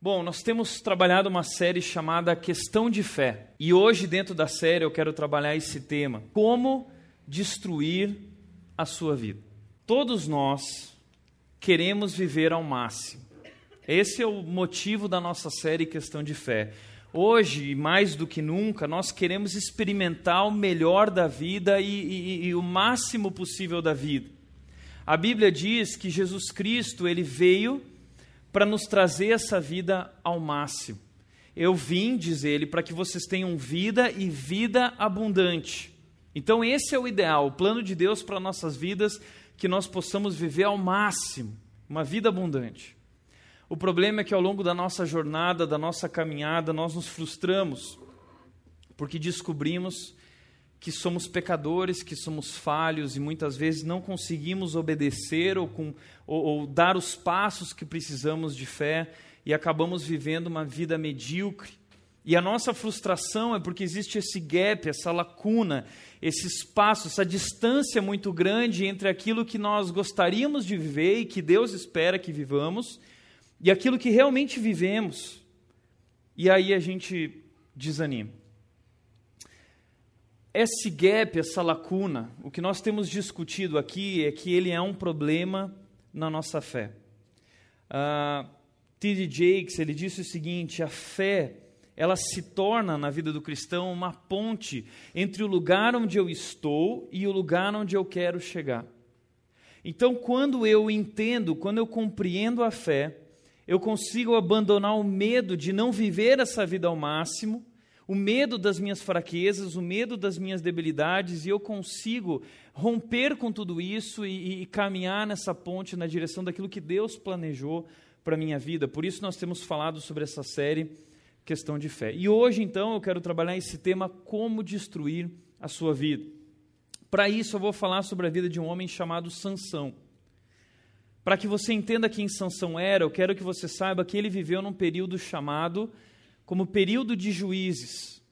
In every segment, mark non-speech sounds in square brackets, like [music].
Bom, nós temos trabalhado uma série chamada Questão de Fé. E hoje, dentro da série, eu quero trabalhar esse tema: Como destruir a sua vida. Todos nós queremos viver ao máximo. Esse é o motivo da nossa série Questão de Fé. Hoje, mais do que nunca, nós queremos experimentar o melhor da vida e, e, e o máximo possível da vida. A Bíblia diz que Jesus Cristo ele veio para nos trazer essa vida ao máximo. Eu vim, diz ele, para que vocês tenham vida e vida abundante. Então, esse é o ideal, o plano de Deus para nossas vidas, que nós possamos viver ao máximo, uma vida abundante. O problema é que ao longo da nossa jornada, da nossa caminhada, nós nos frustramos, porque descobrimos que somos pecadores, que somos falhos e muitas vezes não conseguimos obedecer ou, com, ou, ou dar os passos que precisamos de fé e acabamos vivendo uma vida medíocre. E a nossa frustração é porque existe esse gap, essa lacuna, esse espaço, essa distância muito grande entre aquilo que nós gostaríamos de viver e que Deus espera que vivamos e aquilo que realmente vivemos. E aí a gente desanima esse gap, essa lacuna, o que nós temos discutido aqui é que ele é um problema na nossa fé. Uh, T.D. Jakes ele disse o seguinte: a fé ela se torna na vida do cristão uma ponte entre o lugar onde eu estou e o lugar onde eu quero chegar. Então, quando eu entendo, quando eu compreendo a fé, eu consigo abandonar o medo de não viver essa vida ao máximo o medo das minhas fraquezas, o medo das minhas debilidades, e eu consigo romper com tudo isso e, e caminhar nessa ponte na direção daquilo que Deus planejou para a minha vida. Por isso nós temos falado sobre essa série Questão de Fé. E hoje, então, eu quero trabalhar esse tema, como destruir a sua vida. Para isso, eu vou falar sobre a vida de um homem chamado Sansão. Para que você entenda quem Sansão era, eu quero que você saiba que ele viveu num período chamado como período de juízes.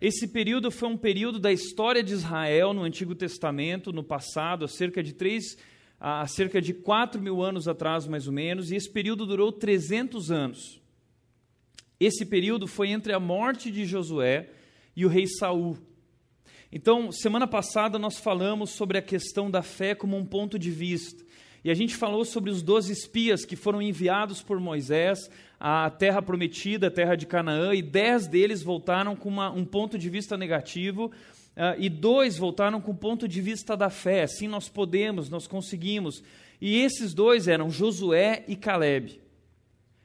Esse período foi um período da história de Israel no Antigo Testamento, no passado, há cerca de três, há cerca de quatro mil anos atrás, mais ou menos, e esse período durou 300 anos. Esse período foi entre a morte de Josué e o rei Saul. Então, semana passada nós falamos sobre a questão da fé como um ponto de vista. E a gente falou sobre os doze espias que foram enviados por Moisés à terra prometida, a terra de Canaã, e dez deles voltaram com uma, um ponto de vista negativo, uh, e dois voltaram com o ponto de vista da fé. Assim nós podemos, nós conseguimos. E esses dois eram Josué e Caleb.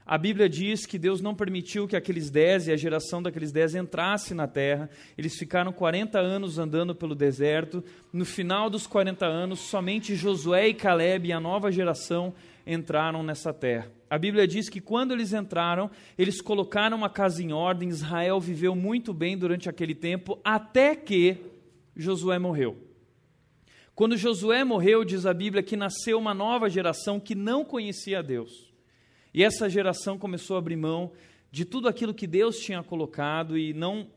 A Bíblia diz que Deus não permitiu que aqueles dez e a geração daqueles dez entrasse na terra. Eles ficaram 40 anos andando pelo deserto. No final dos 40 anos, somente Josué e Caleb e a nova geração entraram nessa terra. A Bíblia diz que quando eles entraram, eles colocaram a casa em ordem. Israel viveu muito bem durante aquele tempo, até que Josué morreu. Quando Josué morreu, diz a Bíblia que nasceu uma nova geração que não conhecia Deus. E essa geração começou a abrir mão de tudo aquilo que Deus tinha colocado e não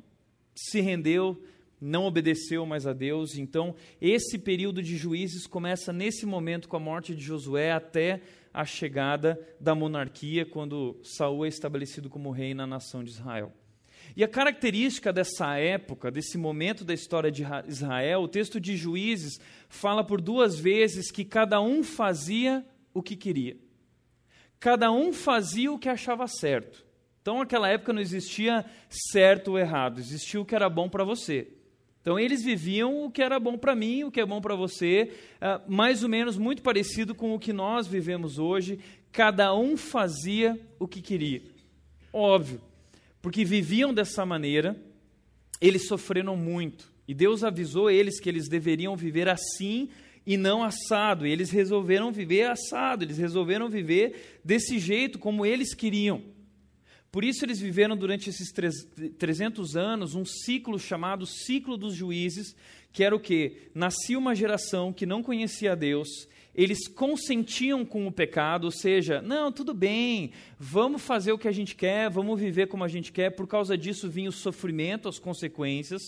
se rendeu, não obedeceu mais a Deus. Então, esse período de juízes começa nesse momento com a morte de Josué até a chegada da monarquia, quando Saul é estabelecido como rei na nação de Israel. E a característica dessa época, desse momento da história de Israel, o texto de Juízes fala por duas vezes que cada um fazia o que queria cada um fazia o que achava certo. Então, naquela época não existia certo ou errado, existia o que era bom para você. Então, eles viviam o que era bom para mim, o que é bom para você, uh, mais ou menos muito parecido com o que nós vivemos hoje. Cada um fazia o que queria. Óbvio, porque viviam dessa maneira, eles sofreram muito. E Deus avisou eles que eles deveriam viver assim e não assado. E eles resolveram viver assado, eles resolveram viver desse jeito como eles queriam. Por isso eles viveram durante esses 300 anos um ciclo chamado ciclo dos juízes, que era o que? Nascia uma geração que não conhecia Deus, eles consentiam com o pecado, ou seja, não, tudo bem, vamos fazer o que a gente quer, vamos viver como a gente quer, por causa disso vinha o sofrimento, as consequências.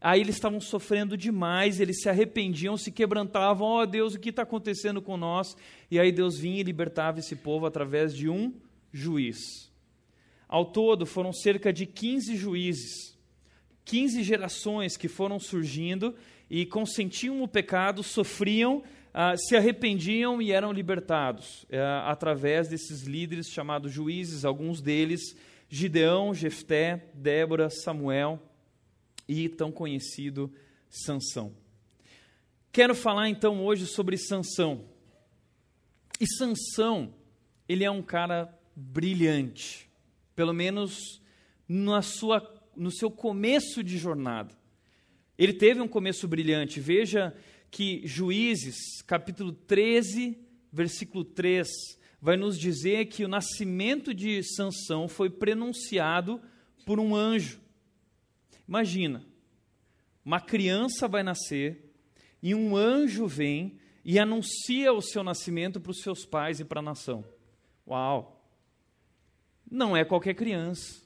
Aí eles estavam sofrendo demais, eles se arrependiam, se quebrantavam, ó oh, Deus, o que está acontecendo com nós? E aí Deus vinha e libertava esse povo através de um juiz. Ao todo, foram cerca de 15 juízes, 15 gerações que foram surgindo e consentiam o pecado, sofriam, ah, se arrependiam e eram libertados ah, através desses líderes chamados juízes, alguns deles Gideão, Jefté, Débora, Samuel e tão conhecido Sansão. Quero falar então hoje sobre Sansão. E Sansão, ele é um cara brilhante, pelo menos na sua, no seu começo de jornada. Ele teve um começo brilhante. Veja que Juízes, capítulo 13, versículo 3, vai nos dizer que o nascimento de Sansão foi prenunciado por um anjo. Imagina, uma criança vai nascer e um anjo vem e anuncia o seu nascimento para os seus pais e para a nação. Uau! Não é qualquer criança,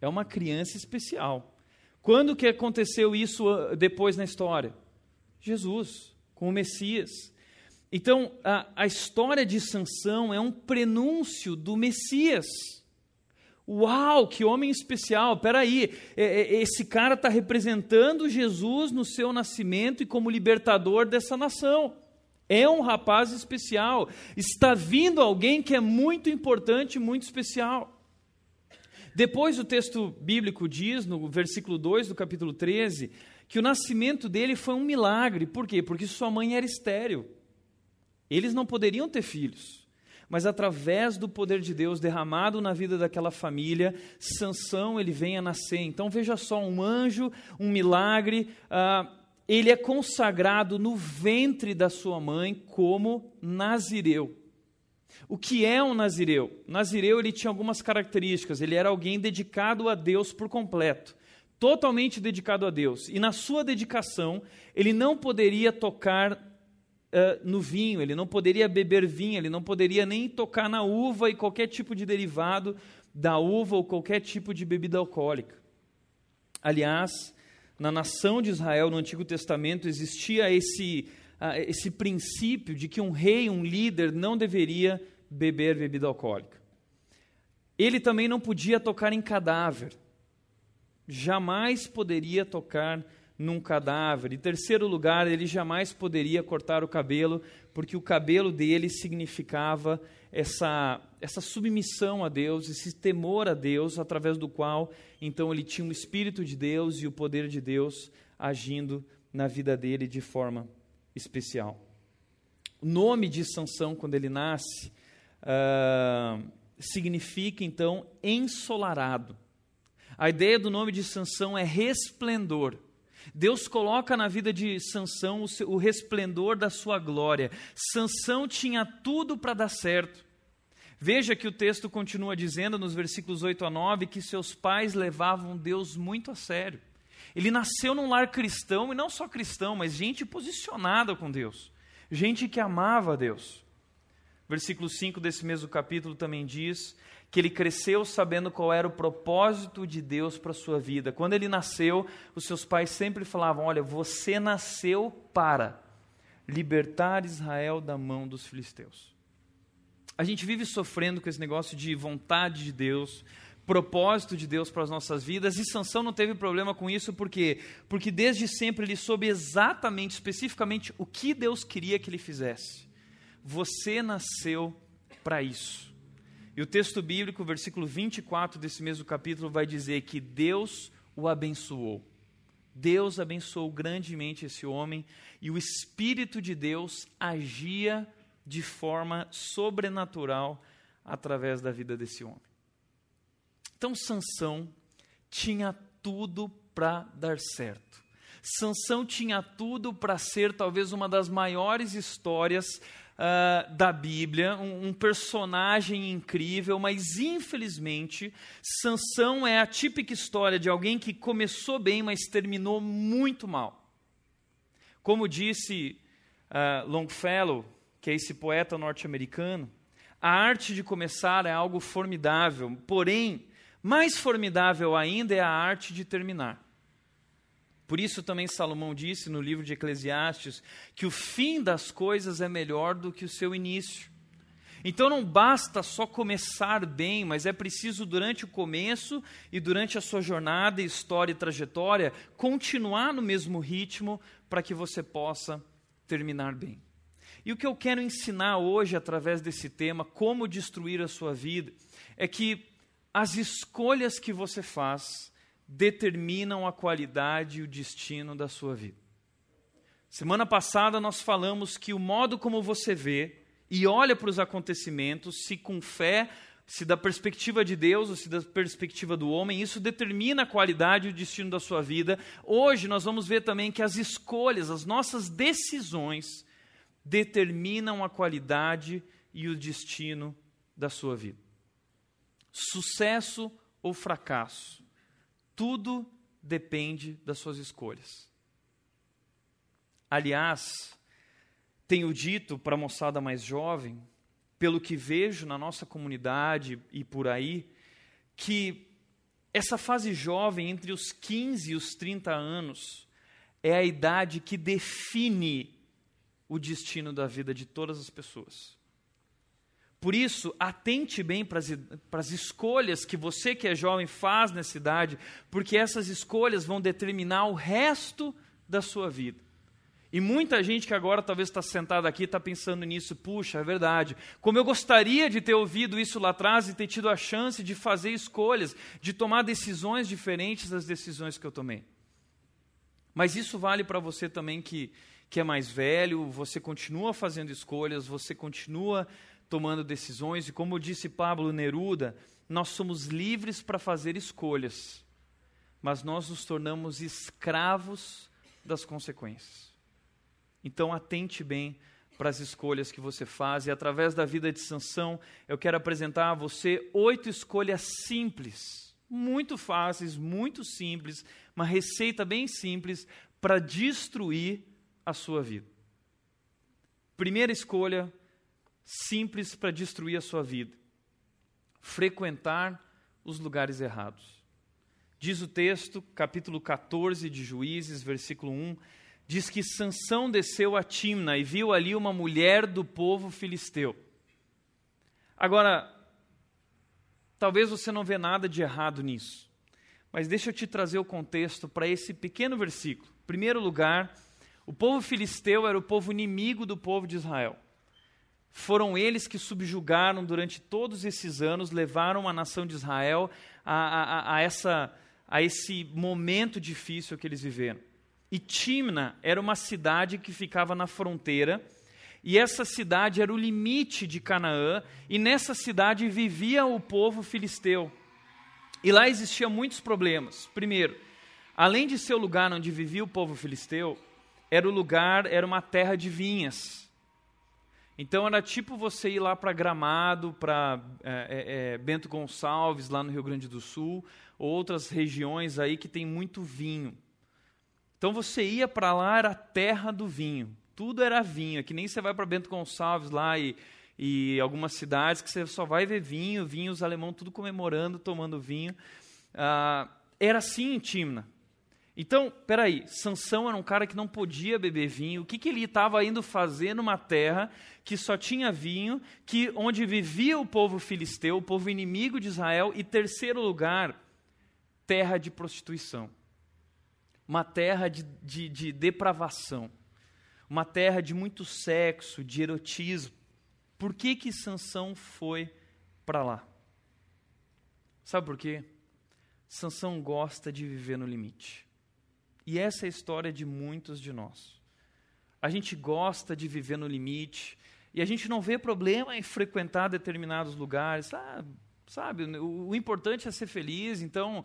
é uma criança especial. Quando que aconteceu isso ah, depois na história? Jesus, com o Messias. Então, a, a história de Sansão é um prenúncio do Messias. Uau, que homem especial! Peraí, é, é, esse cara está representando Jesus no seu nascimento e como libertador dessa nação. É um rapaz especial. Está vindo alguém que é muito importante, muito especial. Depois o texto bíblico diz, no versículo 2 do capítulo 13, que o nascimento dele foi um milagre. Por quê? Porque sua mãe era estéril. Eles não poderiam ter filhos. Mas através do poder de Deus derramado na vida daquela família, Sansão ele vem a nascer. Então veja só, um anjo, um milagre, ah, ele é consagrado no ventre da sua mãe como nazireu. O que é um nazireu? nazireu ele tinha algumas características. Ele era alguém dedicado a Deus por completo totalmente dedicado a Deus. E na sua dedicação, ele não poderia tocar uh, no vinho, ele não poderia beber vinho, ele não poderia nem tocar na uva e qualquer tipo de derivado da uva ou qualquer tipo de bebida alcoólica. Aliás, na nação de Israel, no Antigo Testamento, existia esse, uh, esse princípio de que um rei, um líder, não deveria beber bebida alcoólica. Ele também não podia tocar em cadáver jamais poderia tocar num cadáver. Em terceiro lugar, ele jamais poderia cortar o cabelo, porque o cabelo dele significava essa, essa submissão a Deus, esse temor a Deus, através do qual então ele tinha o Espírito de Deus e o poder de Deus agindo na vida dele de forma especial. O nome de Sansão, quando ele nasce, uh, significa então ensolarado. A ideia do nome de Sansão é resplendor. Deus coloca na vida de Sansão o, seu, o resplendor da sua glória. Sansão tinha tudo para dar certo. Veja que o texto continua dizendo nos versículos 8 a 9 que seus pais levavam Deus muito a sério. Ele nasceu num lar cristão, e não só cristão, mas gente posicionada com Deus, gente que amava Deus. Versículo 5 desse mesmo capítulo também diz que ele cresceu sabendo qual era o propósito de Deus para a sua vida. Quando ele nasceu, os seus pais sempre falavam: Olha, você nasceu para libertar Israel da mão dos filisteus. A gente vive sofrendo com esse negócio de vontade de Deus, propósito de Deus para as nossas vidas, e Sansão não teve problema com isso, por quê? Porque desde sempre ele soube exatamente, especificamente, o que Deus queria que ele fizesse. Você nasceu para isso. E o texto bíblico, versículo 24 desse mesmo capítulo, vai dizer que Deus o abençoou. Deus abençoou grandemente esse homem e o Espírito de Deus agia de forma sobrenatural através da vida desse homem. Então Sansão tinha tudo para dar certo. Sansão tinha tudo para ser talvez uma das maiores histórias uh, da Bíblia, um, um, personagem incrível, mas infelizmente Sansão é a típica história de alguém que começou bem, mas terminou muito mal. Como disse uh, Longfellow, que é esse poeta norte-americano, a arte de começar é algo formidável, porém, mais formidável ainda é a arte de terminar. Por isso também Salomão disse no livro de Eclesiastes que o fim das coisas é melhor do que o seu início. Então não basta só começar bem, mas é preciso, durante o começo e durante a sua jornada, história e trajetória, continuar no mesmo ritmo para que você possa terminar bem. E o que eu quero ensinar hoje, através desse tema, como destruir a sua vida, é que as escolhas que você faz determinam a qualidade e o destino da sua vida. Semana passada nós falamos que o modo como você vê e olha para os acontecimentos, se com fé, se da perspectiva de Deus ou se da perspectiva do homem, isso determina a qualidade e o destino da sua vida. Hoje nós vamos ver também que as escolhas, as nossas decisões, determinam a qualidade e o destino da sua vida. Sucesso ou fracasso, tudo depende das suas escolhas. Aliás, tenho dito para a moçada mais jovem, pelo que vejo na nossa comunidade e por aí, que essa fase jovem, entre os 15 e os 30 anos, é a idade que define o destino da vida de todas as pessoas. Por isso, atente bem para as escolhas que você que é jovem faz nessa idade, porque essas escolhas vão determinar o resto da sua vida. E muita gente que agora talvez está sentada aqui está pensando nisso, puxa, é verdade. Como eu gostaria de ter ouvido isso lá atrás e ter tido a chance de fazer escolhas, de tomar decisões diferentes das decisões que eu tomei. Mas isso vale para você também que, que é mais velho, você continua fazendo escolhas, você continua tomando decisões, e como disse Pablo Neruda, nós somos livres para fazer escolhas, mas nós nos tornamos escravos das consequências. Então atente bem para as escolhas que você faz e através da vida de Sansão, eu quero apresentar a você oito escolhas simples, muito fáceis, muito simples, uma receita bem simples para destruir a sua vida. Primeira escolha simples para destruir a sua vida: frequentar os lugares errados. Diz o texto, capítulo 14 de Juízes, versículo 1, diz que Sansão desceu a Timna e viu ali uma mulher do povo filisteu. Agora, talvez você não vê nada de errado nisso, mas deixa eu te trazer o contexto para esse pequeno versículo. Em primeiro lugar, o povo filisteu era o povo inimigo do povo de Israel. Foram eles que subjugaram durante todos esses anos, levaram a nação de Israel a, a, a, essa, a esse momento difícil que eles viveram. E Timna era uma cidade que ficava na fronteira, e essa cidade era o limite de Canaã, e nessa cidade vivia o povo filisteu. E lá existiam muitos problemas. Primeiro, além de ser o lugar onde vivia o povo filisteu, era o lugar, era uma terra de vinhas. Então era tipo você ir lá para Gramado, para é, é, é, Bento Gonçalves, lá no Rio Grande do Sul, ou outras regiões aí que tem muito vinho. Então você ia para lá, era a terra do vinho. Tudo era vinho, é que nem você vai para Bento Gonçalves lá e, e algumas cidades que você só vai ver vinho, vinhos alemão, tudo comemorando, tomando vinho. Ah, era assim em Timna. Então, peraí, Sansão era um cara que não podia beber vinho. O que, que ele estava indo fazer numa terra que só tinha vinho, que onde vivia o povo filisteu, o povo inimigo de Israel, e terceiro lugar, terra de prostituição uma terra de, de, de depravação, uma terra de muito sexo, de erotismo. Por que que Sansão foi para lá? Sabe por quê? Sansão gosta de viver no limite. E essa é a história de muitos de nós. A gente gosta de viver no limite e a gente não vê problema em frequentar determinados lugares. Ah, sabe, o, o importante é ser feliz, então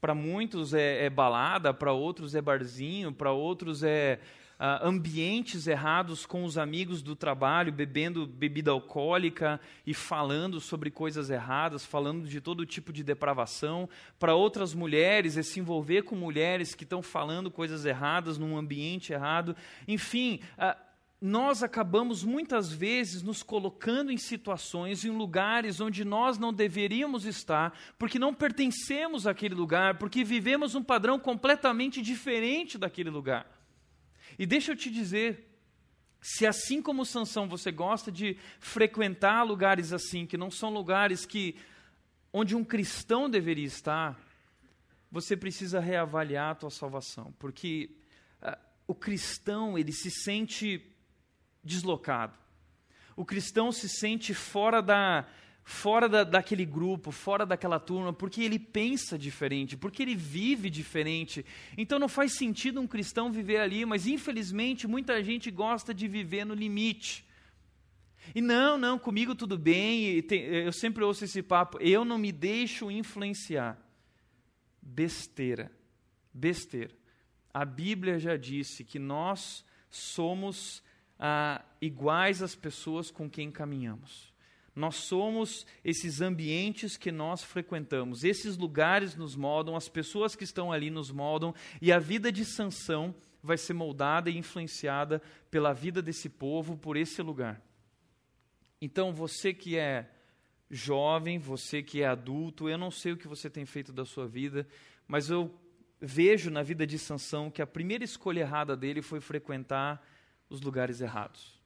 para muitos é, é balada, para outros é barzinho, para outros é uh, ambientes errados com os amigos do trabalho, bebendo bebida alcoólica e falando sobre coisas erradas, falando de todo tipo de depravação. Para outras mulheres é se envolver com mulheres que estão falando coisas erradas num ambiente errado. Enfim, uh, nós acabamos muitas vezes nos colocando em situações, em lugares onde nós não deveríamos estar, porque não pertencemos àquele lugar, porque vivemos um padrão completamente diferente daquele lugar. E deixa eu te dizer, Se assim como Sansão você gosta de frequentar lugares assim, que não são lugares que onde um cristão deveria estar, você precisa reavaliar a tua salvação, porque uh, o cristão ele se sente deslocado. O cristão se sente fora da fora da, daquele grupo, fora daquela turma, porque ele pensa diferente, porque ele vive diferente. Então não faz sentido um cristão viver ali, mas infelizmente muita gente gosta de viver no limite. E não, não, comigo tudo bem, eu sempre ouço esse papo, eu não me deixo influenciar. Besteira, besteira. A Bíblia já disse que nós somos ah, iguais às pessoas com quem caminhamos. Nós somos esses ambientes que nós frequentamos, esses lugares nos moldam, as pessoas que estão ali nos moldam, e a vida de Sansão vai ser moldada e influenciada pela vida desse povo, por esse lugar. Então, você que é jovem, você que é adulto, eu não sei o que você tem feito da sua vida, mas eu vejo na vida de Sansão que a primeira escolha errada dele foi frequentar os lugares errados.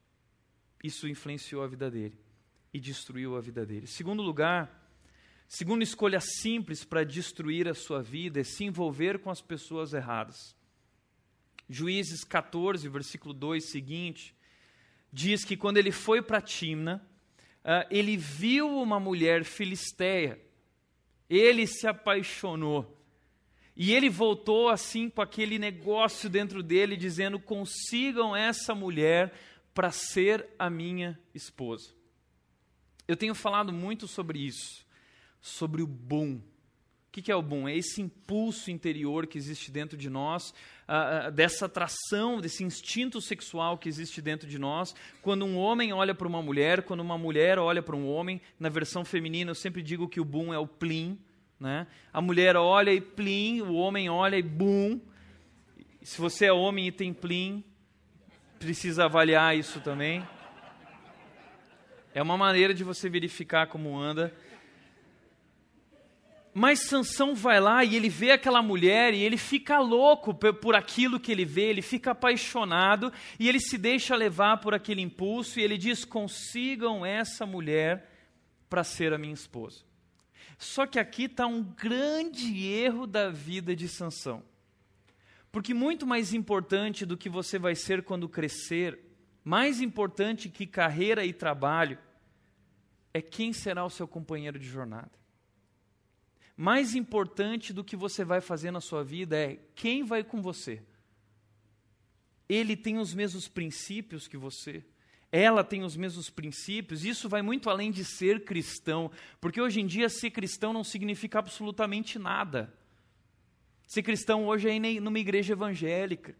Isso influenciou a vida dele e destruiu a vida dele. Segundo lugar, segunda escolha simples para destruir a sua vida é se envolver com as pessoas erradas. Juízes 14, versículo 2 seguinte, diz que quando ele foi para Timna, uh, ele viu uma mulher filisteia, ele se apaixonou. E ele voltou assim com aquele negócio dentro dele, dizendo: consigam essa mulher para ser a minha esposa. Eu tenho falado muito sobre isso, sobre o bom. O que é o bom? É esse impulso interior que existe dentro de nós, uh, dessa atração, desse instinto sexual que existe dentro de nós. Quando um homem olha para uma mulher, quando uma mulher olha para um homem, na versão feminina eu sempre digo que o boom é o plim. Né? A mulher olha e plim, o homem olha e boom. Se você é homem e tem plim, precisa avaliar isso também. É uma maneira de você verificar como anda. Mas Sansão vai lá e ele vê aquela mulher e ele fica louco por aquilo que ele vê, ele fica apaixonado e ele se deixa levar por aquele impulso e ele diz: consigam essa mulher para ser a minha esposa. Só que aqui está um grande erro da vida de Sansão. Porque muito mais importante do que você vai ser quando crescer mais importante que carreira e trabalho é quem será o seu companheiro de jornada. Mais importante do que você vai fazer na sua vida é quem vai com você. Ele tem os mesmos princípios que você. Ela tem os mesmos princípios. Isso vai muito além de ser cristão, porque hoje em dia ser cristão não significa absolutamente nada. Ser cristão hoje é ir numa igreja evangélica.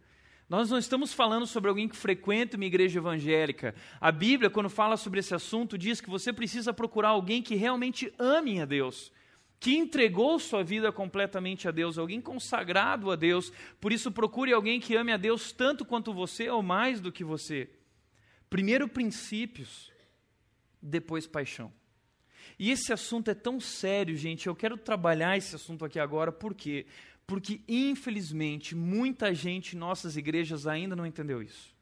Nós não estamos falando sobre alguém que frequenta uma igreja evangélica. A Bíblia, quando fala sobre esse assunto, diz que você precisa procurar alguém que realmente ame a Deus, que entregou sua vida completamente a Deus, alguém consagrado a Deus. Por isso, procure alguém que ame a Deus tanto quanto você ou mais do que você. Primeiro, princípios, depois, paixão. E esse assunto é tão sério, gente. Eu quero trabalhar esse assunto aqui agora, por quê? Porque, infelizmente, muita gente em nossas igrejas ainda não entendeu isso.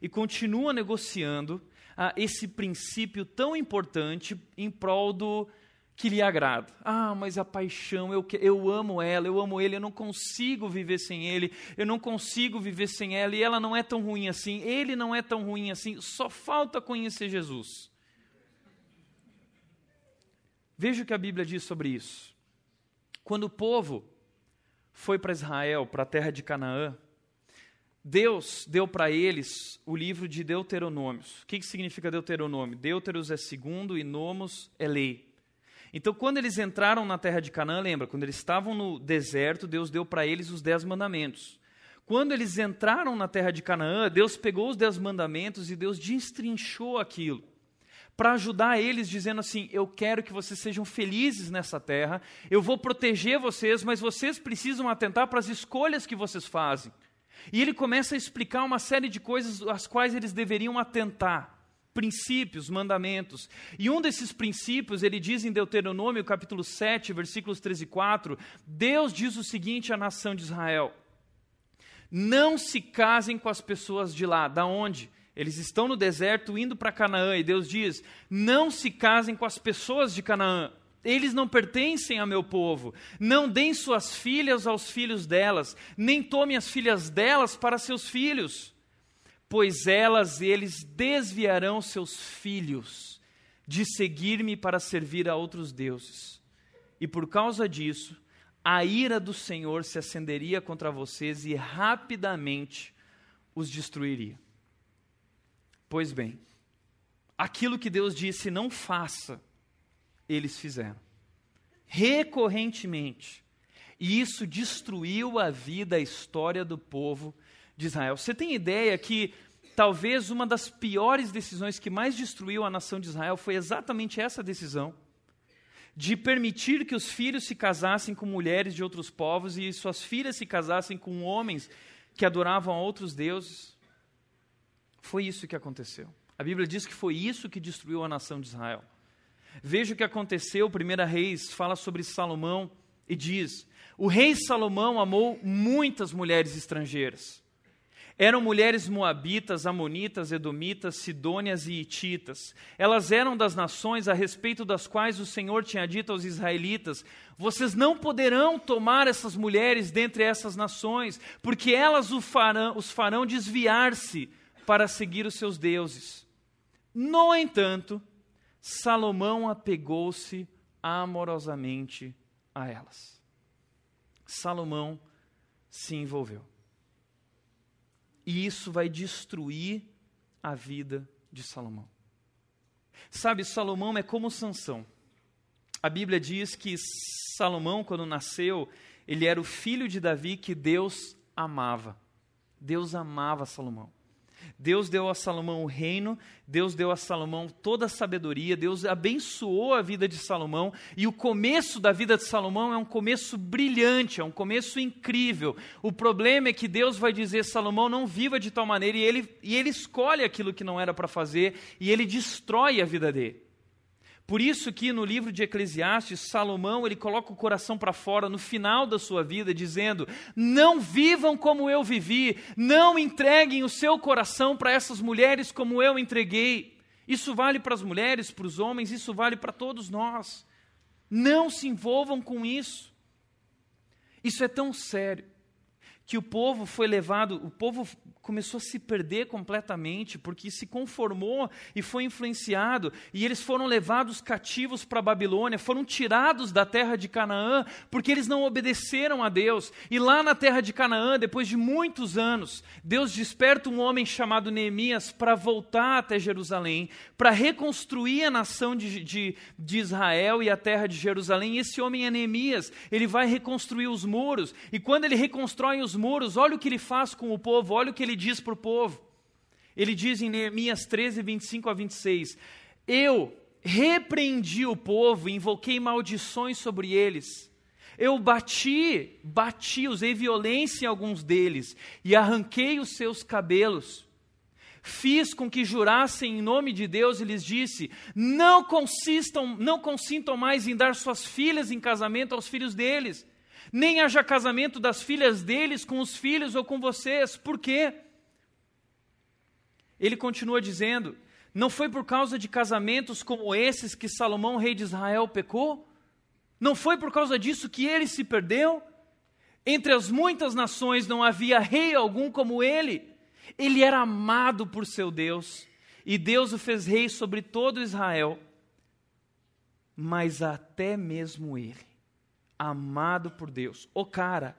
E continua negociando ah, esse princípio tão importante em prol do que lhe agrada. Ah, mas a paixão, eu, eu amo ela, eu amo ele, eu não consigo viver sem ele, eu não consigo viver sem ela, e ela não é tão ruim assim, ele não é tão ruim assim, só falta conhecer Jesus. Veja o que a Bíblia diz sobre isso. Quando o povo foi para Israel, para a terra de Canaã, Deus deu para eles o livro de Deuteronômios. O que, que significa Deuteronômio? Deuteros é segundo e nomos é lei. Então, quando eles entraram na terra de Canaã, lembra, quando eles estavam no deserto, Deus deu para eles os dez mandamentos. Quando eles entraram na terra de Canaã, Deus pegou os dez mandamentos e Deus destrinchou aquilo para ajudar eles, dizendo assim: Eu quero que vocês sejam felizes nessa terra, eu vou proteger vocês, mas vocês precisam atentar para as escolhas que vocês fazem. E ele começa a explicar uma série de coisas às quais eles deveriam atentar. Princípios, mandamentos. E um desses princípios, ele diz em Deuteronômio, capítulo 7, versículos 13 e 4, Deus diz o seguinte à nação de Israel: Não se casem com as pessoas de lá. Da onde? Eles estão no deserto indo para Canaã e Deus diz: Não se casem com as pessoas de Canaã. Eles não pertencem a meu povo. Não deem suas filhas aos filhos delas, nem tomem as filhas delas para seus filhos, pois elas eles desviarão seus filhos de seguir-me para servir a outros deuses. E por causa disso, a ira do Senhor se acenderia contra vocês e rapidamente os destruiria. Pois bem, aquilo que Deus disse não faça, eles fizeram. Recorrentemente. E isso destruiu a vida, a história do povo de Israel. Você tem ideia que talvez uma das piores decisões que mais destruiu a nação de Israel foi exatamente essa decisão? De permitir que os filhos se casassem com mulheres de outros povos e suas filhas se casassem com homens que adoravam a outros deuses. Foi isso que aconteceu. A Bíblia diz que foi isso que destruiu a nação de Israel. Veja o que aconteceu, 1 Reis fala sobre Salomão e diz: O rei Salomão amou muitas mulheres estrangeiras. Eram mulheres moabitas, amonitas, edomitas, sidônias e ititas. Elas eram das nações a respeito das quais o Senhor tinha dito aos israelitas: Vocês não poderão tomar essas mulheres dentre essas nações, porque elas farão, os farão desviar-se para seguir os seus deuses. No entanto, Salomão apegou-se amorosamente a elas. Salomão se envolveu. E isso vai destruir a vida de Salomão. Sabe, Salomão é como Sansão. A Bíblia diz que Salomão, quando nasceu, ele era o filho de Davi que Deus amava. Deus amava Salomão. Deus deu a Salomão o reino, Deus deu a Salomão toda a sabedoria, Deus abençoou a vida de Salomão, e o começo da vida de Salomão é um começo brilhante, é um começo incrível. O problema é que Deus vai dizer: Salomão, não viva de tal maneira, e ele, e ele escolhe aquilo que não era para fazer, e ele destrói a vida dele. Por isso que no livro de Eclesiastes, Salomão, ele coloca o coração para fora no final da sua vida, dizendo: "Não vivam como eu vivi, não entreguem o seu coração para essas mulheres como eu entreguei". Isso vale para as mulheres, para os homens, isso vale para todos nós. Não se envolvam com isso. Isso é tão sério que o povo foi levado, o povo começou a se perder completamente, porque se conformou e foi influenciado, e eles foram levados cativos para a Babilônia, foram tirados da terra de Canaã, porque eles não obedeceram a Deus. E lá na terra de Canaã, depois de muitos anos, Deus desperta um homem chamado Neemias para voltar até Jerusalém, para reconstruir a nação de, de, de Israel e a terra de Jerusalém. E esse homem é Neemias, ele vai reconstruir os muros, e quando ele reconstrói os muros, olha o que ele faz com o povo, olha o que ele diz para o povo. Ele diz em Neemias 13, 25 a 26: Eu repreendi o povo, invoquei maldições sobre eles. Eu bati, bati, usei violência em alguns deles e arranquei os seus cabelos. Fiz com que jurassem em nome de Deus e lhes disse: Não consistam, não consintam mais em dar suas filhas em casamento aos filhos deles, nem haja casamento das filhas deles com os filhos ou com vocês. Por quê? Ele continua dizendo: Não foi por causa de casamentos como esses que Salomão, rei de Israel, pecou? Não foi por causa disso que ele se perdeu? Entre as muitas nações não havia rei algum como ele. Ele era amado por seu Deus, e Deus o fez rei sobre todo Israel. Mas até mesmo ele, amado por Deus, o cara,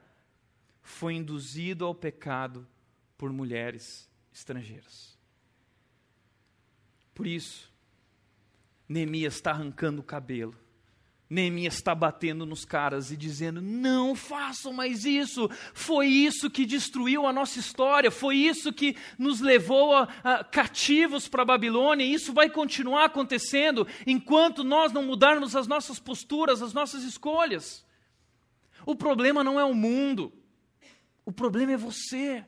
foi induzido ao pecado por mulheres estrangeiras. Por isso, Neemias está arrancando o cabelo. Neemias está batendo nos caras e dizendo: não façam mais isso. Foi isso que destruiu a nossa história, foi isso que nos levou a, a cativos para a Babilônia, e isso vai continuar acontecendo enquanto nós não mudarmos as nossas posturas, as nossas escolhas. O problema não é o mundo, o problema é você.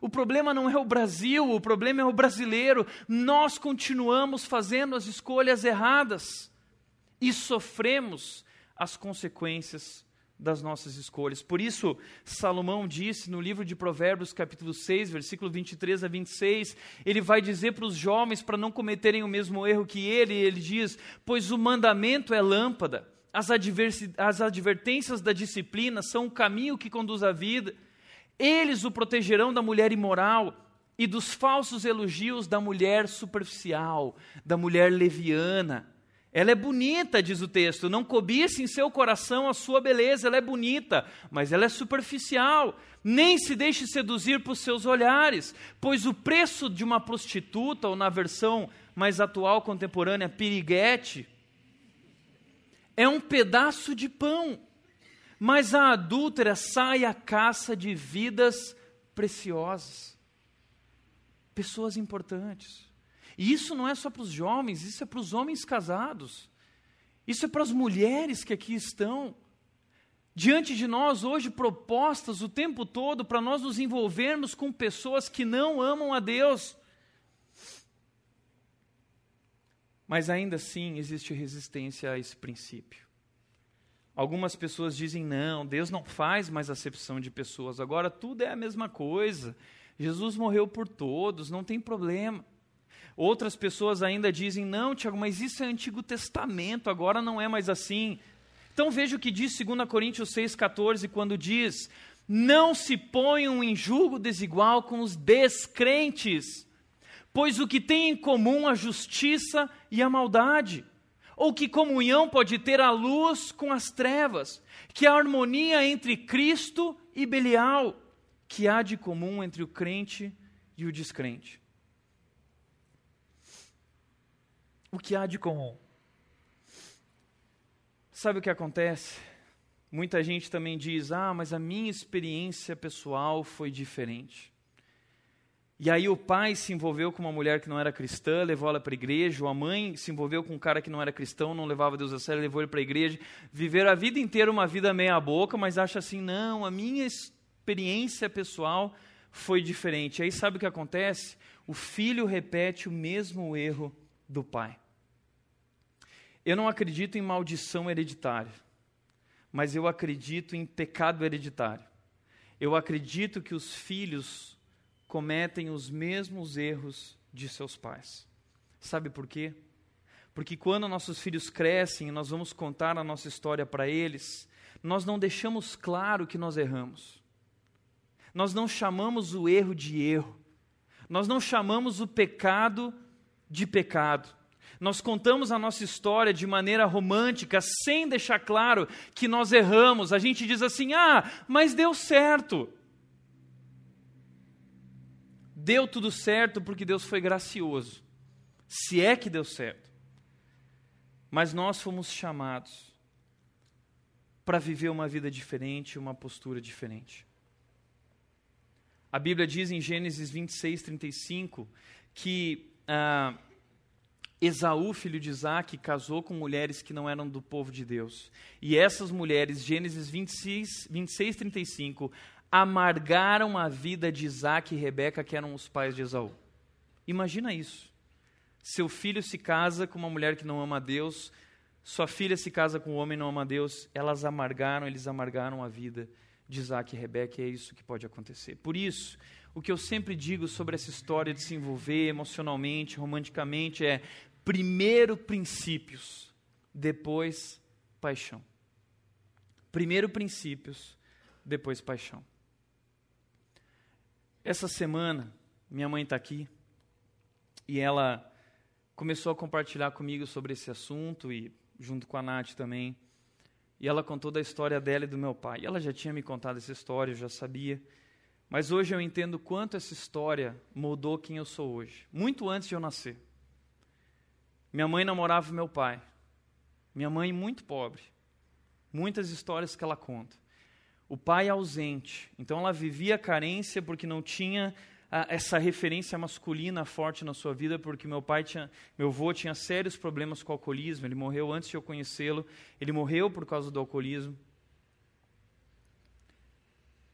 O problema não é o Brasil, o problema é o brasileiro. Nós continuamos fazendo as escolhas erradas e sofremos as consequências das nossas escolhas. Por isso, Salomão disse no livro de Provérbios, capítulo 6, versículo 23 a 26, ele vai dizer para os jovens para não cometerem o mesmo erro que ele, ele diz: Pois o mandamento é lâmpada, as, as advertências da disciplina são o caminho que conduz à vida, eles o protegerão da mulher imoral e dos falsos elogios da mulher superficial, da mulher leviana ela é bonita, diz o texto, não cobice em seu coração a sua beleza, ela é bonita, mas ela é superficial. Nem se deixe seduzir por seus olhares, pois o preço de uma prostituta, ou na versão mais atual, contemporânea, piriguete, é um pedaço de pão. Mas a adúltera sai à caça de vidas preciosas, pessoas importantes. E isso não é só para os jovens, isso é para os homens casados. Isso é para as mulheres que aqui estão. Diante de nós hoje propostas o tempo todo para nós nos envolvermos com pessoas que não amam a Deus. Mas ainda assim existe resistência a esse princípio. Algumas pessoas dizem: não, Deus não faz mais acepção de pessoas, agora tudo é a mesma coisa. Jesus morreu por todos, não tem problema. Outras pessoas ainda dizem: não, Tiago, mas isso é Antigo Testamento, agora não é mais assim. Então veja o que diz 2 Coríntios 6,14, quando diz: Não se ponham em julgo desigual com os descrentes, pois o que tem em comum a justiça e a maldade? Ou que comunhão pode ter a luz com as trevas? Que a harmonia entre Cristo e Belial? Que há de comum entre o crente e o descrente? o que há de comum. Sabe o que acontece? Muita gente também diz: ah, mas a minha experiência pessoal foi diferente. E aí o pai se envolveu com uma mulher que não era cristã, levou ela para a igreja, a mãe se envolveu com um cara que não era cristão, não levava Deus a sério, levou ele para a igreja. Viveram a vida inteira uma vida meia boca, mas acha assim, não, a minha experiência pessoal foi diferente. Aí sabe o que acontece? O filho repete o mesmo erro do pai. Eu não acredito em maldição hereditária, mas eu acredito em pecado hereditário. Eu acredito que os filhos cometem os mesmos erros de seus pais. Sabe por quê? Porque quando nossos filhos crescem e nós vamos contar a nossa história para eles, nós não deixamos claro que nós erramos. Nós não chamamos o erro de erro. Nós não chamamos o pecado de pecado. Nós contamos a nossa história de maneira romântica, sem deixar claro que nós erramos. A gente diz assim: ah, mas deu certo. Deu tudo certo porque Deus foi gracioso. Se é que deu certo. Mas nós fomos chamados para viver uma vida diferente, uma postura diferente. A Bíblia diz em Gênesis 26, 35 que. Ah, Esaú, filho de Isaac, casou com mulheres que não eram do povo de Deus. E essas mulheres, Gênesis 26, 26 35, amargaram a vida de Isaac e Rebeca, que eram os pais de Esaú. Imagina isso. Seu filho se casa com uma mulher que não ama a Deus, sua filha se casa com um homem que não ama a Deus, elas amargaram, eles amargaram a vida de Isaac e Rebeca, e é isso que pode acontecer. Por isso, o que eu sempre digo sobre essa história de se envolver emocionalmente, romanticamente, é Primeiro princípios, depois paixão. Primeiro princípios, depois paixão. Essa semana, minha mãe está aqui e ela começou a compartilhar comigo sobre esse assunto e junto com a Nath também. E ela contou da história dela e do meu pai. E ela já tinha me contado essa história, eu já sabia. Mas hoje eu entendo quanto essa história mudou quem eu sou hoje, muito antes de eu nascer. Minha mãe namorava meu pai. Minha mãe muito pobre. Muitas histórias que ela conta. O pai ausente. Então ela vivia a carência porque não tinha ah, essa referência masculina forte na sua vida, porque meu pai tinha, meu avô tinha sérios problemas com o alcoolismo. Ele morreu antes de eu conhecê-lo. Ele morreu por causa do alcoolismo.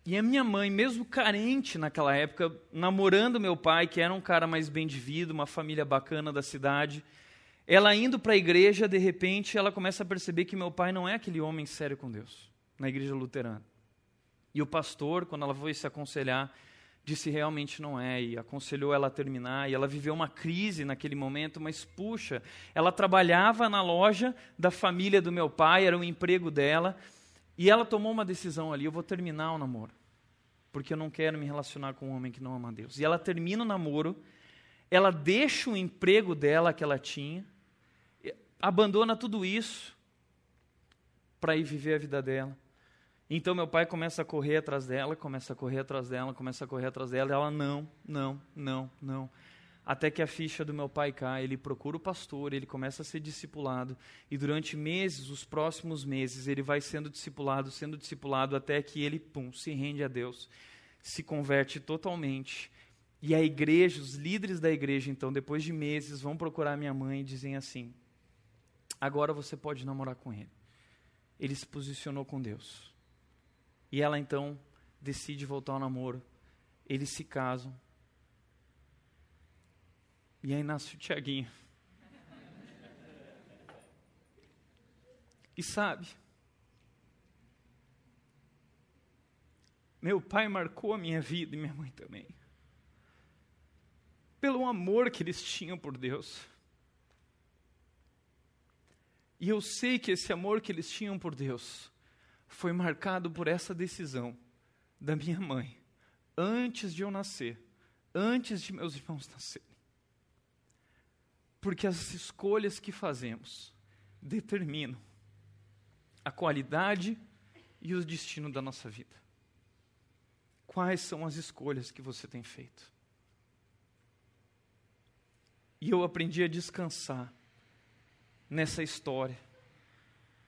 E a minha mãe, mesmo carente naquela época, namorando meu pai, que era um cara mais bem de vida, uma família bacana da cidade, ela indo para a igreja, de repente, ela começa a perceber que meu pai não é aquele homem sério com Deus. na igreja luterana. E o pastor, quando ela foi se aconselhar, disse realmente não é, e aconselhou ela a terminar, e ela viveu uma crise naquele momento, mas puxa, ela trabalhava na loja da família do meu pai, era o emprego dela, e ela tomou uma decisão ali, eu vou terminar o namoro, porque eu não quero me relacionar com um homem que não ama Deus. E ela termina o namoro, ela deixa o emprego dela que ela tinha, abandona tudo isso para ir viver a vida dela. Então meu pai começa a correr atrás dela, começa a correr atrás dela, começa a correr atrás dela, e ela não, não, não, não. Até que a ficha do meu pai cai, ele procura o pastor, ele começa a ser discipulado, e durante meses, os próximos meses, ele vai sendo discipulado, sendo discipulado, até que ele, pum, se rende a Deus, se converte totalmente. E a igreja, os líderes da igreja, então, depois de meses, vão procurar minha mãe e dizem assim: agora você pode namorar com ele. Ele se posicionou com Deus. E ela então decide voltar ao namoro. Eles se casam. E aí nasce o Tiaguinho. E sabe, meu pai marcou a minha vida e minha mãe também. Pelo amor que eles tinham por Deus. E eu sei que esse amor que eles tinham por Deus foi marcado por essa decisão da minha mãe, antes de eu nascer, antes de meus irmãos nascerem. Porque as escolhas que fazemos determinam a qualidade e o destino da nossa vida. Quais são as escolhas que você tem feito? E eu aprendi a descansar nessa história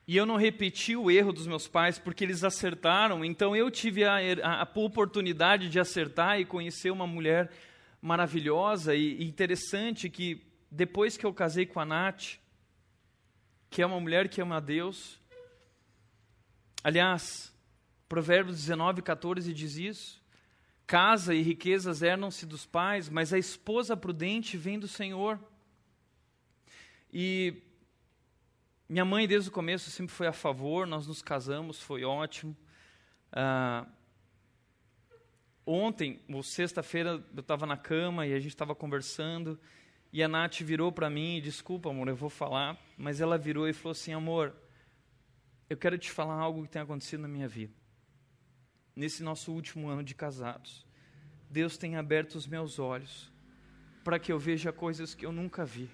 e eu não repeti o erro dos meus pais porque eles acertaram, então eu tive a, a, a oportunidade de acertar e conhecer uma mulher maravilhosa e, e interessante que depois que eu casei com a Nath, que é uma mulher que ama a Deus, aliás, Provérbios 19, 14 diz isso, casa e riquezas hernam-se dos pais, mas a esposa prudente vem do Senhor. E minha mãe, desde o começo, sempre foi a favor, nós nos casamos, foi ótimo. Ah, ontem, sexta-feira, eu estava na cama e a gente estava conversando, e a Nath virou para mim, desculpa, amor, eu vou falar, mas ela virou e falou assim: amor, eu quero te falar algo que tem acontecido na minha vida. Nesse nosso último ano de casados, Deus tem aberto os meus olhos para que eu veja coisas que eu nunca vi.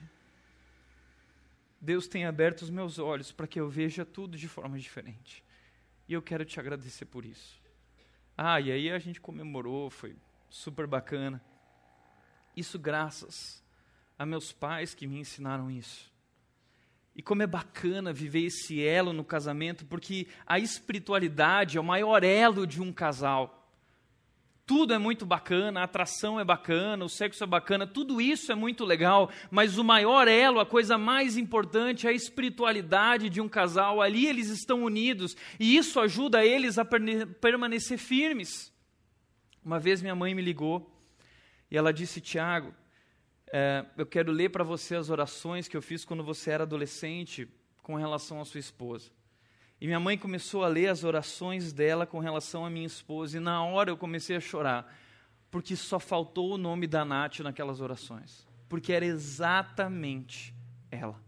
Deus tem aberto os meus olhos para que eu veja tudo de forma diferente. E eu quero te agradecer por isso. Ah, e aí a gente comemorou, foi super bacana. Isso graças a meus pais que me ensinaram isso. E como é bacana viver esse elo no casamento, porque a espiritualidade é o maior elo de um casal. Tudo é muito bacana, a atração é bacana, o sexo é bacana, tudo isso é muito legal, mas o maior elo, a coisa mais importante é a espiritualidade de um casal. Ali eles estão unidos e isso ajuda eles a permanecer firmes. Uma vez minha mãe me ligou e ela disse: Tiago, é, eu quero ler para você as orações que eu fiz quando você era adolescente com relação à sua esposa. E minha mãe começou a ler as orações dela com relação à minha esposa, e na hora eu comecei a chorar, porque só faltou o nome da Nath naquelas orações, porque era exatamente ela.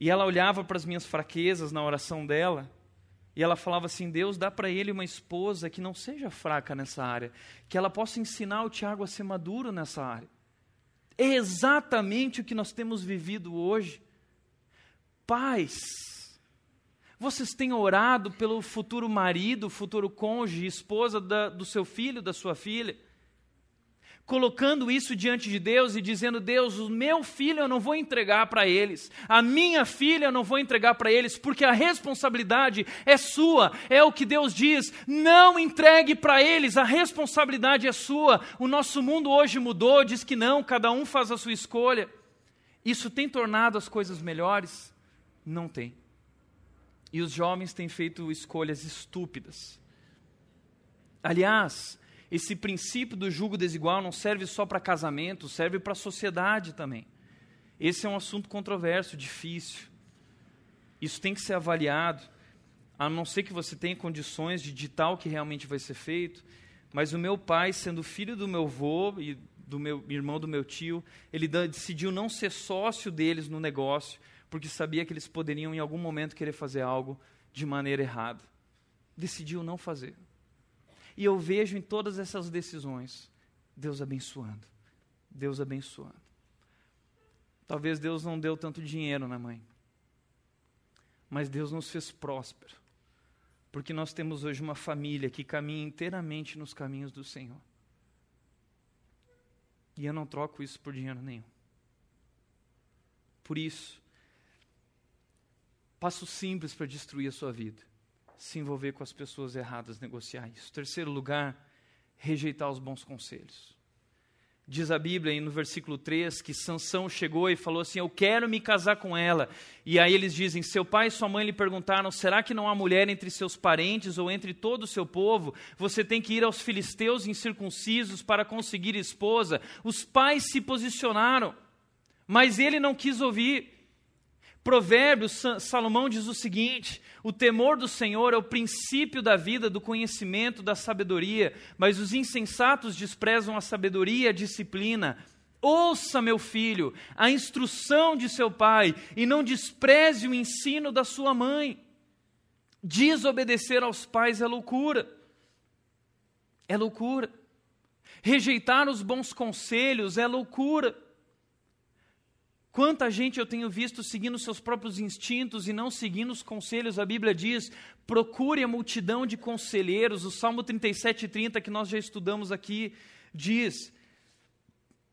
E ela olhava para as minhas fraquezas na oração dela, e ela falava assim: Deus, dá para ele uma esposa que não seja fraca nessa área, que ela possa ensinar o Tiago a ser maduro nessa área. É exatamente o que nós temos vivido hoje. Pais vocês têm orado pelo futuro marido, futuro cônjuge, esposa da, do seu filho, da sua filha? Colocando isso diante de Deus e dizendo: Deus, o meu filho eu não vou entregar para eles, a minha filha eu não vou entregar para eles, porque a responsabilidade é sua, é o que Deus diz. Não entregue para eles, a responsabilidade é sua. O nosso mundo hoje mudou, diz que não, cada um faz a sua escolha. Isso tem tornado as coisas melhores? Não tem. E os jovens têm feito escolhas estúpidas. Aliás, esse princípio do julgo desigual não serve só para casamento, serve para a sociedade também. Esse é um assunto controverso, difícil. Isso tem que ser avaliado. a não ser que você tenha condições de ditar o que realmente vai ser feito, mas o meu pai, sendo filho do meu avô e do meu irmão do meu tio, ele decidiu não ser sócio deles no negócio, porque sabia que eles poderiam em algum momento querer fazer algo de maneira errada. Decidiu não fazer. E eu vejo em todas essas decisões Deus abençoando. Deus abençoando. Talvez Deus não deu tanto dinheiro, né, mãe? Mas Deus nos fez próspero. Porque nós temos hoje uma família que caminha inteiramente nos caminhos do Senhor. E eu não troco isso por dinheiro nenhum. Por isso, passo simples para destruir a sua vida: se envolver com as pessoas erradas, negociar isso. Terceiro lugar, rejeitar os bons conselhos. Diz a Bíblia no versículo 3 que Sansão chegou e falou assim: Eu quero me casar com ela. E aí eles dizem: Seu pai e sua mãe lhe perguntaram: Será que não há mulher entre seus parentes ou entre todo o seu povo? Você tem que ir aos filisteus incircuncisos para conseguir esposa. Os pais se posicionaram, mas ele não quis ouvir. Provérbios, Salomão diz o seguinte: o temor do Senhor é o princípio da vida, do conhecimento, da sabedoria, mas os insensatos desprezam a sabedoria e a disciplina. Ouça, meu filho, a instrução de seu pai e não despreze o ensino da sua mãe. Desobedecer aos pais é loucura. É loucura. Rejeitar os bons conselhos é loucura. Quanta gente eu tenho visto seguindo seus próprios instintos e não seguindo os conselhos. A Bíblia diz: procure a multidão de conselheiros. O Salmo 37, 30, que nós já estudamos aqui, diz: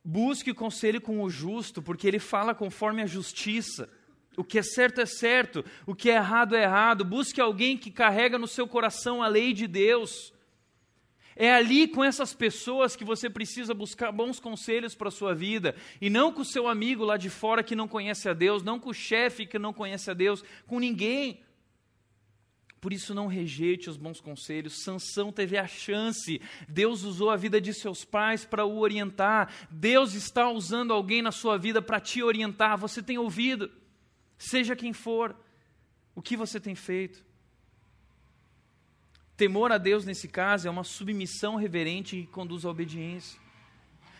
busque o conselho com o justo, porque ele fala conforme a justiça. O que é certo é certo, o que é errado é errado. Busque alguém que carrega no seu coração a lei de Deus. É ali com essas pessoas que você precisa buscar bons conselhos para a sua vida, e não com o seu amigo lá de fora que não conhece a Deus, não com o chefe que não conhece a Deus, com ninguém. Por isso não rejeite os bons conselhos. Sansão teve a chance. Deus usou a vida de seus pais para o orientar. Deus está usando alguém na sua vida para te orientar. Você tem ouvido? Seja quem for, o que você tem feito? Temor a Deus, nesse caso, é uma submissão reverente que conduz à obediência.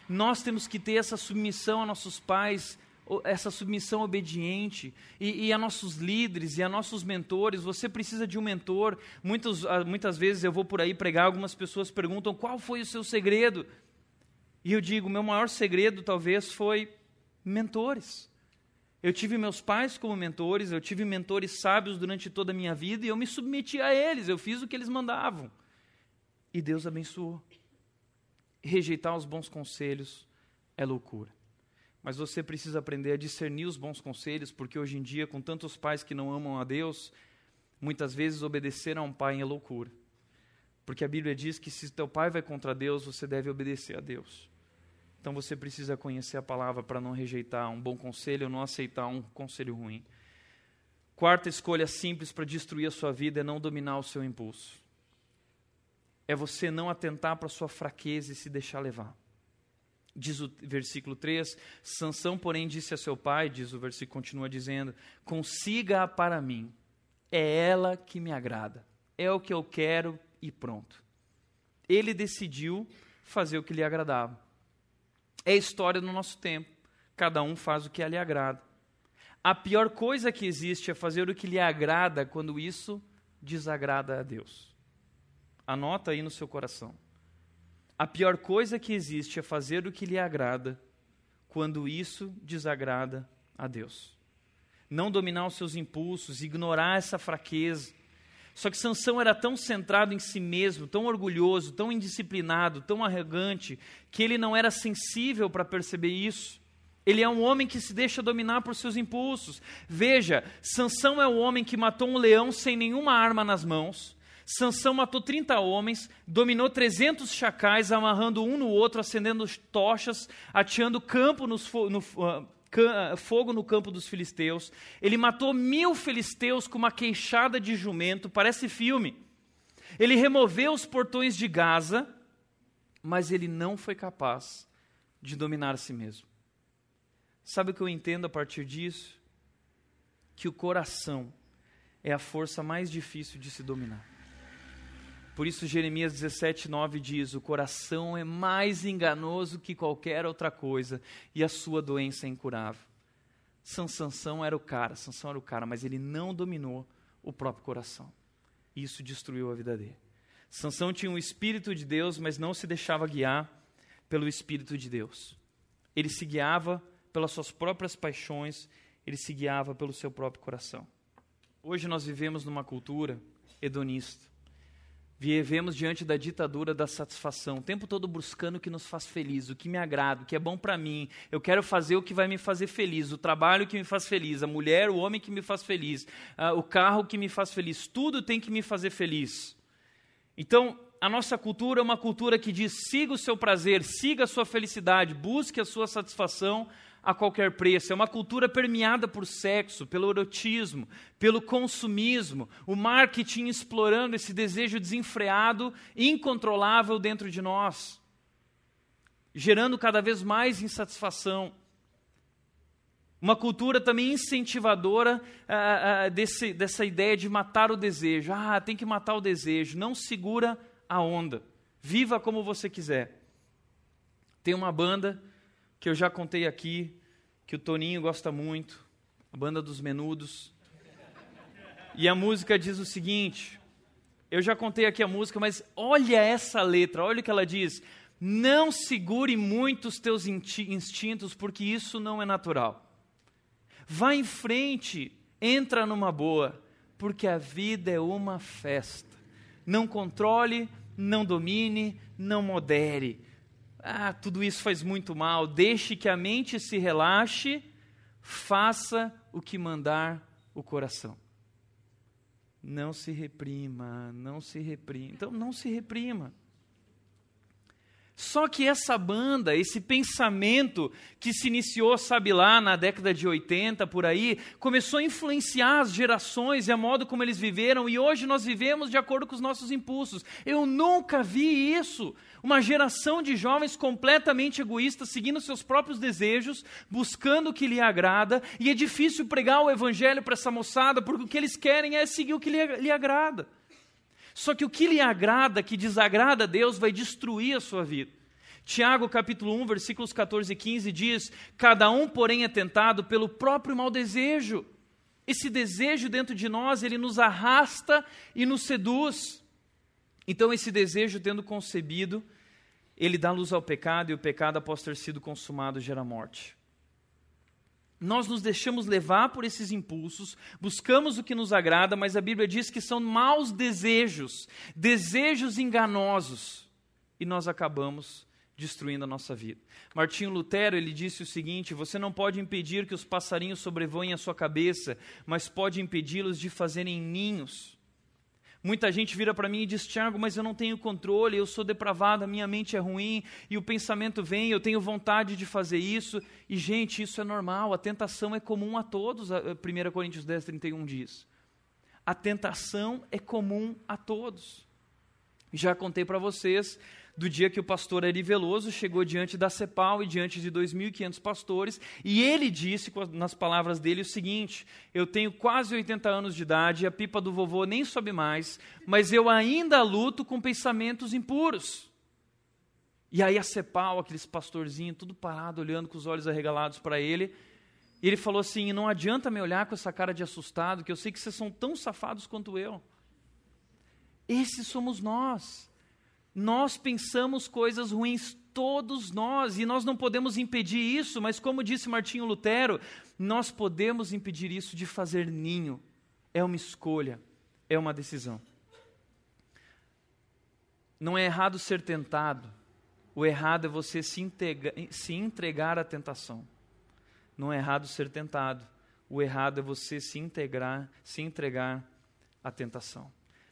Nós temos que ter essa submissão a nossos pais, essa submissão obediente, e, e, a nossos líderes e a nossos mentores. Você precisa de um mentor. Muitos, ah, muitas vezes eu vou por aí pregar, algumas pessoas perguntam qual foi o seu segredo. E eu digo: meu maior segredo talvez foi mentores. Eu tive meus pais como mentores, eu tive mentores sábios durante toda a minha vida e eu me submeti a eles, eu fiz o que eles mandavam. E Deus abençoou. Rejeitar os bons conselhos é loucura. Mas você precisa aprender a discernir os bons conselhos, porque hoje em dia, com tantos pais que não amam a Deus, muitas vezes obedecer a um pai é loucura. Porque a Bíblia diz que se teu pai vai contra Deus, você deve obedecer a Deus. Então você precisa conhecer a palavra para não rejeitar um bom conselho ou não aceitar um conselho ruim. Quarta escolha simples para destruir a sua vida é não dominar o seu impulso. É você não atentar para a sua fraqueza e se deixar levar. Diz o versículo 3: Sansão, porém, disse a seu pai, diz o versículo, continua dizendo: Consiga-a para mim, é ela que me agrada, é o que eu quero e pronto. Ele decidiu fazer o que lhe agradava. É história do nosso tempo. Cada um faz o que lhe agrada. A pior coisa que existe é fazer o que lhe agrada quando isso desagrada a Deus. Anota aí no seu coração. A pior coisa que existe é fazer o que lhe agrada quando isso desagrada a Deus. Não dominar os seus impulsos, ignorar essa fraqueza, só que Sansão era tão centrado em si mesmo, tão orgulhoso, tão indisciplinado, tão arrogante, que ele não era sensível para perceber isso. Ele é um homem que se deixa dominar por seus impulsos. Veja, Sansão é o homem que matou um leão sem nenhuma arma nas mãos. Sansão matou 30 homens, dominou 300 chacais, amarrando um no outro, acendendo tochas, ateando campo nos, no, ah, fogo no campo dos filisteus. Ele matou mil filisteus com uma queixada de jumento, parece filme. Ele removeu os portões de Gaza, mas ele não foi capaz de dominar a si mesmo. Sabe o que eu entendo a partir disso? Que o coração é a força mais difícil de se dominar. Por isso, Jeremias 17, 9 diz: O coração é mais enganoso que qualquer outra coisa, e a sua doença é incurável. Sansão era o cara, Sansão era o cara, mas ele não dominou o próprio coração. Isso destruiu a vida dele. Sansão tinha um espírito de Deus, mas não se deixava guiar pelo espírito de Deus. Ele se guiava pelas suas próprias paixões, ele se guiava pelo seu próprio coração. Hoje nós vivemos numa cultura hedonista. Vivemos diante da ditadura da satisfação, o tempo todo buscando o que nos faz feliz, o que me agrada, o que é bom para mim. Eu quero fazer o que vai me fazer feliz, o trabalho que me faz feliz, a mulher, o homem que me faz feliz, uh, o carro que me faz feliz. Tudo tem que me fazer feliz. Então, a nossa cultura é uma cultura que diz: siga o seu prazer, siga a sua felicidade, busque a sua satisfação a qualquer preço. É uma cultura permeada por sexo, pelo erotismo, pelo consumismo, o marketing explorando esse desejo desenfreado, incontrolável dentro de nós, gerando cada vez mais insatisfação. Uma cultura também incentivadora ah, ah, desse, dessa ideia de matar o desejo. Ah, tem que matar o desejo. Não segura a onda. Viva como você quiser. Tem uma banda que eu já contei aqui, que o Toninho gosta muito, a banda dos Menudos. E a música diz o seguinte: eu já contei aqui a música, mas olha essa letra, olha o que ela diz. Não segure muito os teus instintos, porque isso não é natural. Vá em frente, entra numa boa, porque a vida é uma festa. Não controle, não domine, não modere ah, tudo isso faz muito mal, deixe que a mente se relaxe, faça o que mandar o coração. Não se reprima, não se reprima. Então, não se reprima. Só que essa banda, esse pensamento que se iniciou, sabe lá, na década de 80, por aí, começou a influenciar as gerações e a modo como eles viveram, e hoje nós vivemos de acordo com os nossos impulsos. Eu nunca vi isso. Uma geração de jovens completamente egoístas, seguindo seus próprios desejos, buscando o que lhe agrada, e é difícil pregar o evangelho para essa moçada, porque o que eles querem é seguir o que lhe, lhe agrada. Só que o que lhe agrada, que desagrada a Deus, vai destruir a sua vida. Tiago capítulo 1, versículos 14 e 15 diz: Cada um, porém, é tentado pelo próprio mau desejo. Esse desejo dentro de nós, ele nos arrasta e nos seduz. Então, esse desejo, tendo concebido, ele dá luz ao pecado, e o pecado, após ter sido consumado, gera morte nós nos deixamos levar por esses impulsos, buscamos o que nos agrada, mas a Bíblia diz que são maus desejos, desejos enganosos, e nós acabamos destruindo a nossa vida. Martinho Lutero, ele disse o seguinte: você não pode impedir que os passarinhos sobrevoem a sua cabeça, mas pode impedi-los de fazerem ninhos. Muita gente vira para mim e diz: Tiago, mas eu não tenho controle, eu sou depravado, a minha mente é ruim, e o pensamento vem, eu tenho vontade de fazer isso. E, gente, isso é normal, a tentação é comum a todos, 1 Coríntios 10, 31 diz. A tentação é comum a todos. Já contei para vocês do dia que o pastor Ari Veloso chegou diante da CEPAL e diante de 2.500 pastores, e ele disse, nas palavras dele, o seguinte: Eu tenho quase 80 anos de idade, a pipa do vovô nem sobe mais, mas eu ainda luto com pensamentos impuros. E aí a CEPAL, aqueles pastorzinhos, tudo parado, olhando com os olhos arregalados para ele, e ele falou assim: Não adianta me olhar com essa cara de assustado, que eu sei que vocês são tão safados quanto eu. Esses somos nós. Nós pensamos coisas ruins, todos nós, e nós não podemos impedir isso, mas como disse Martinho Lutero, nós podemos impedir isso de fazer ninho. É uma escolha, é uma decisão. Não é errado ser tentado, o errado é você se, integra, se entregar à tentação. Não é errado ser tentado, o errado é você se integrar, se entregar à tentação.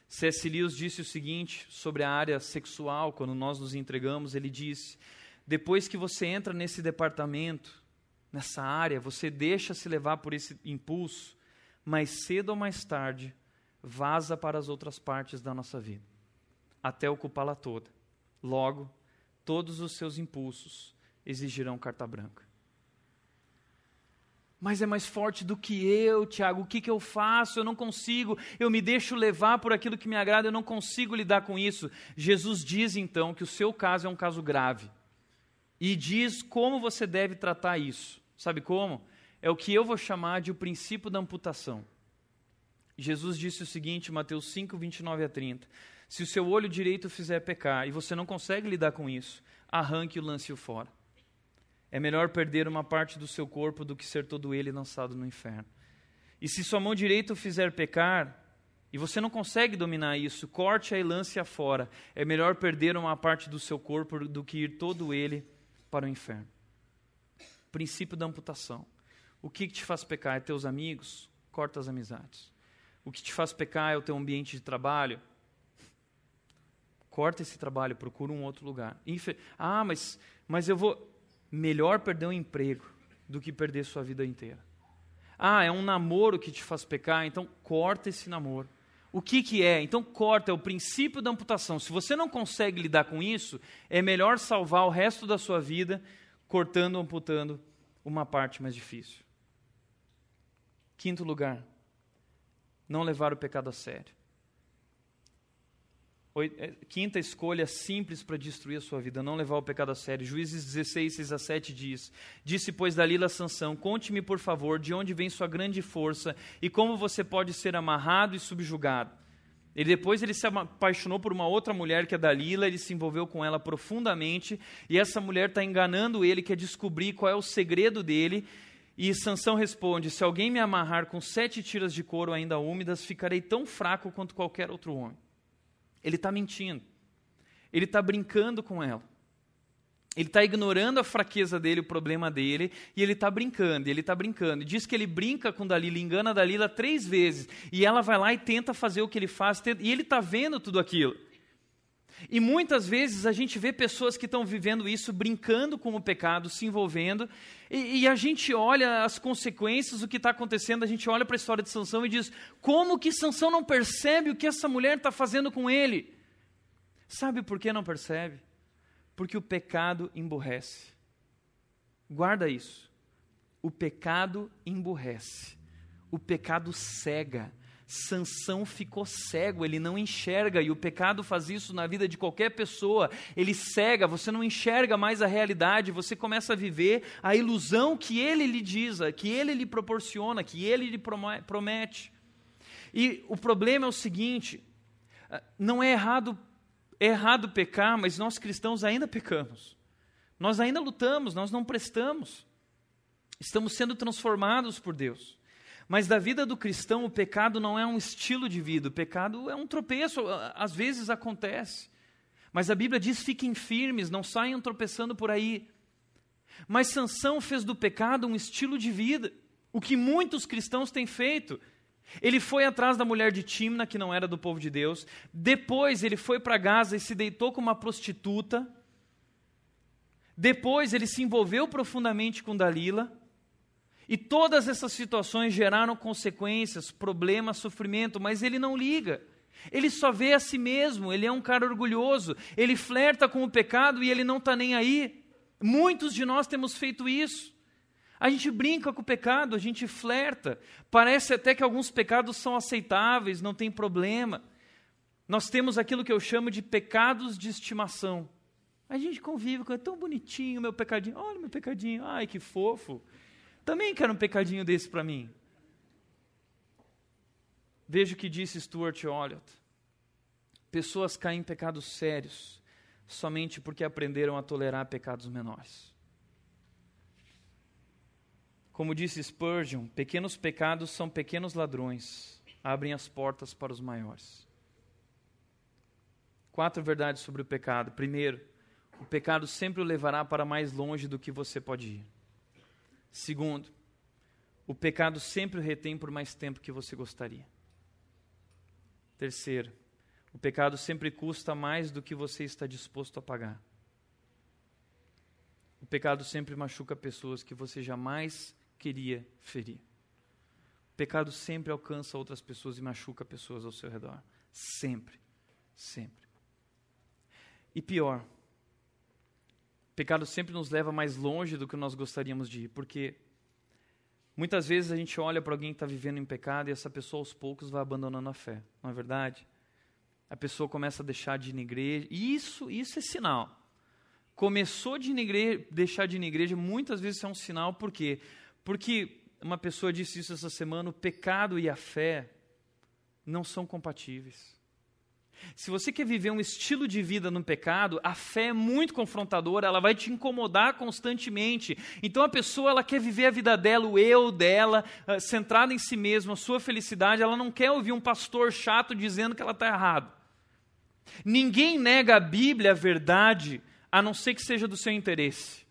C.S. Lewis disse o seguinte sobre a área sexual, quando nós nos entregamos, ele disse: depois que você entra nesse departamento, nessa área, você deixa se levar por esse impulso, mais cedo ou mais tarde, vaza para as outras partes da nossa vida, até ocupá-la toda. Logo, todos os seus impulsos exigirão carta branca. Mas é mais forte do que eu, Tiago. O que, que eu faço? Eu não consigo. Eu me deixo levar por aquilo que me agrada, eu não consigo lidar com isso. Jesus diz então que o seu caso é um caso grave. E diz como você deve tratar isso. Sabe como? É o que eu vou chamar de o princípio da amputação. Jesus disse o seguinte, Mateus 5, 29 a 30. Se o seu olho direito fizer pecar e você não consegue lidar com isso, arranque e lance-o fora. É melhor perder uma parte do seu corpo do que ser todo ele lançado no inferno. E se sua mão direita o fizer pecar, e você não consegue dominar isso, corte-a e lance-a fora. É melhor perder uma parte do seu corpo do que ir todo ele para o inferno. Princípio da amputação. O que te faz pecar? É teus amigos? Corta as amizades. O que te faz pecar é o teu ambiente de trabalho? Corta esse trabalho, procura um outro lugar. Ah, mas, mas eu vou melhor perder um emprego do que perder sua vida inteira. Ah, é um namoro que te faz pecar, então corta esse namoro. O que, que é? Então corta, é o princípio da amputação. Se você não consegue lidar com isso, é melhor salvar o resto da sua vida cortando amputando uma parte mais difícil. Quinto lugar, não levar o pecado a sério. É, quinta escolha simples para destruir a sua vida, não levar o pecado a sério. Juízes 16, 6 a 7 diz: Disse, pois, Dalila Sansão: Conte-me, por favor, de onde vem sua grande força e como você pode ser amarrado e subjugado. E depois ele se apaixonou por uma outra mulher que é Dalila, ele se envolveu com ela profundamente, e essa mulher está enganando ele, quer descobrir qual é o segredo dele. E Sansão responde: Se alguém me amarrar com sete tiras de couro ainda úmidas, ficarei tão fraco quanto qualquer outro homem. Ele está mentindo. Ele está brincando com ela. Ele está ignorando a fraqueza dele, o problema dele, e ele está brincando, ele está brincando. Diz que ele brinca com Dalila, engana Dalila três vezes, e ela vai lá e tenta fazer o que ele faz, e ele está vendo tudo aquilo. E muitas vezes a gente vê pessoas que estão vivendo isso, brincando com o pecado, se envolvendo, e, e a gente olha as consequências, o que está acontecendo, a gente olha para a história de Sansão e diz: como que Sansão não percebe o que essa mulher está fazendo com ele? Sabe por que não percebe? Porque o pecado emburrece. Guarda isso. O pecado emburrece. O pecado cega. Sansão ficou cego, ele não enxerga, e o pecado faz isso na vida de qualquer pessoa. Ele cega, você não enxerga mais a realidade, você começa a viver a ilusão que ele lhe diz, que ele lhe proporciona, que ele lhe promete. E o problema é o seguinte: ah, não é errado, é errado pecar, mas nós cristãos ainda pecamos. Nós ainda lutamos, nós não prestamos. Estamos sendo transformados por Deus. Mas da vida do cristão, o pecado não é um estilo de vida, o pecado é um tropeço, às vezes acontece. Mas a Bíblia diz: fiquem firmes, não saiam tropeçando por aí. Mas Sansão fez do pecado um estilo de vida, o que muitos cristãos têm feito. Ele foi atrás da mulher de Timna, que não era do povo de Deus. Depois ele foi para Gaza e se deitou com uma prostituta. Depois ele se envolveu profundamente com Dalila. E todas essas situações geraram consequências, problemas, sofrimento, mas ele não liga. Ele só vê a si mesmo, ele é um cara orgulhoso, ele flerta com o pecado e ele não está nem aí. Muitos de nós temos feito isso. A gente brinca com o pecado, a gente flerta. Parece até que alguns pecados são aceitáveis, não tem problema. Nós temos aquilo que eu chamo de pecados de estimação. A gente convive com, é tão bonitinho meu pecadinho, olha meu pecadinho, ai que fofo. Também quero um pecadinho desse para mim. Veja o que disse Stuart Olliott. Pessoas caem em pecados sérios somente porque aprenderam a tolerar pecados menores. Como disse Spurgeon, pequenos pecados são pequenos ladrões, abrem as portas para os maiores. Quatro verdades sobre o pecado. Primeiro, o pecado sempre o levará para mais longe do que você pode ir. Segundo, o pecado sempre retém por mais tempo que você gostaria. Terceiro, o pecado sempre custa mais do que você está disposto a pagar. O pecado sempre machuca pessoas que você jamais queria ferir. O pecado sempre alcança outras pessoas e machuca pessoas ao seu redor. Sempre. Sempre. E pior, pecado sempre nos leva mais longe do que nós gostaríamos de ir, porque Muitas vezes a gente olha para alguém que está vivendo em pecado e essa pessoa aos poucos vai abandonando a fé, não é verdade? A pessoa começa a deixar de ir na igreja, e isso, isso é sinal. Começou de igreja, deixar de ir na igreja, muitas vezes é um sinal, por quê? Porque uma pessoa disse isso essa semana: o pecado e a fé não são compatíveis. Se você quer viver um estilo de vida no pecado, a fé é muito confrontadora, ela vai te incomodar constantemente. Então a pessoa ela quer viver a vida dela, o eu dela, uh, centrada em si mesma, a sua felicidade, ela não quer ouvir um pastor chato dizendo que ela está errada. Ninguém nega a Bíblia a verdade, a não ser que seja do seu interesse.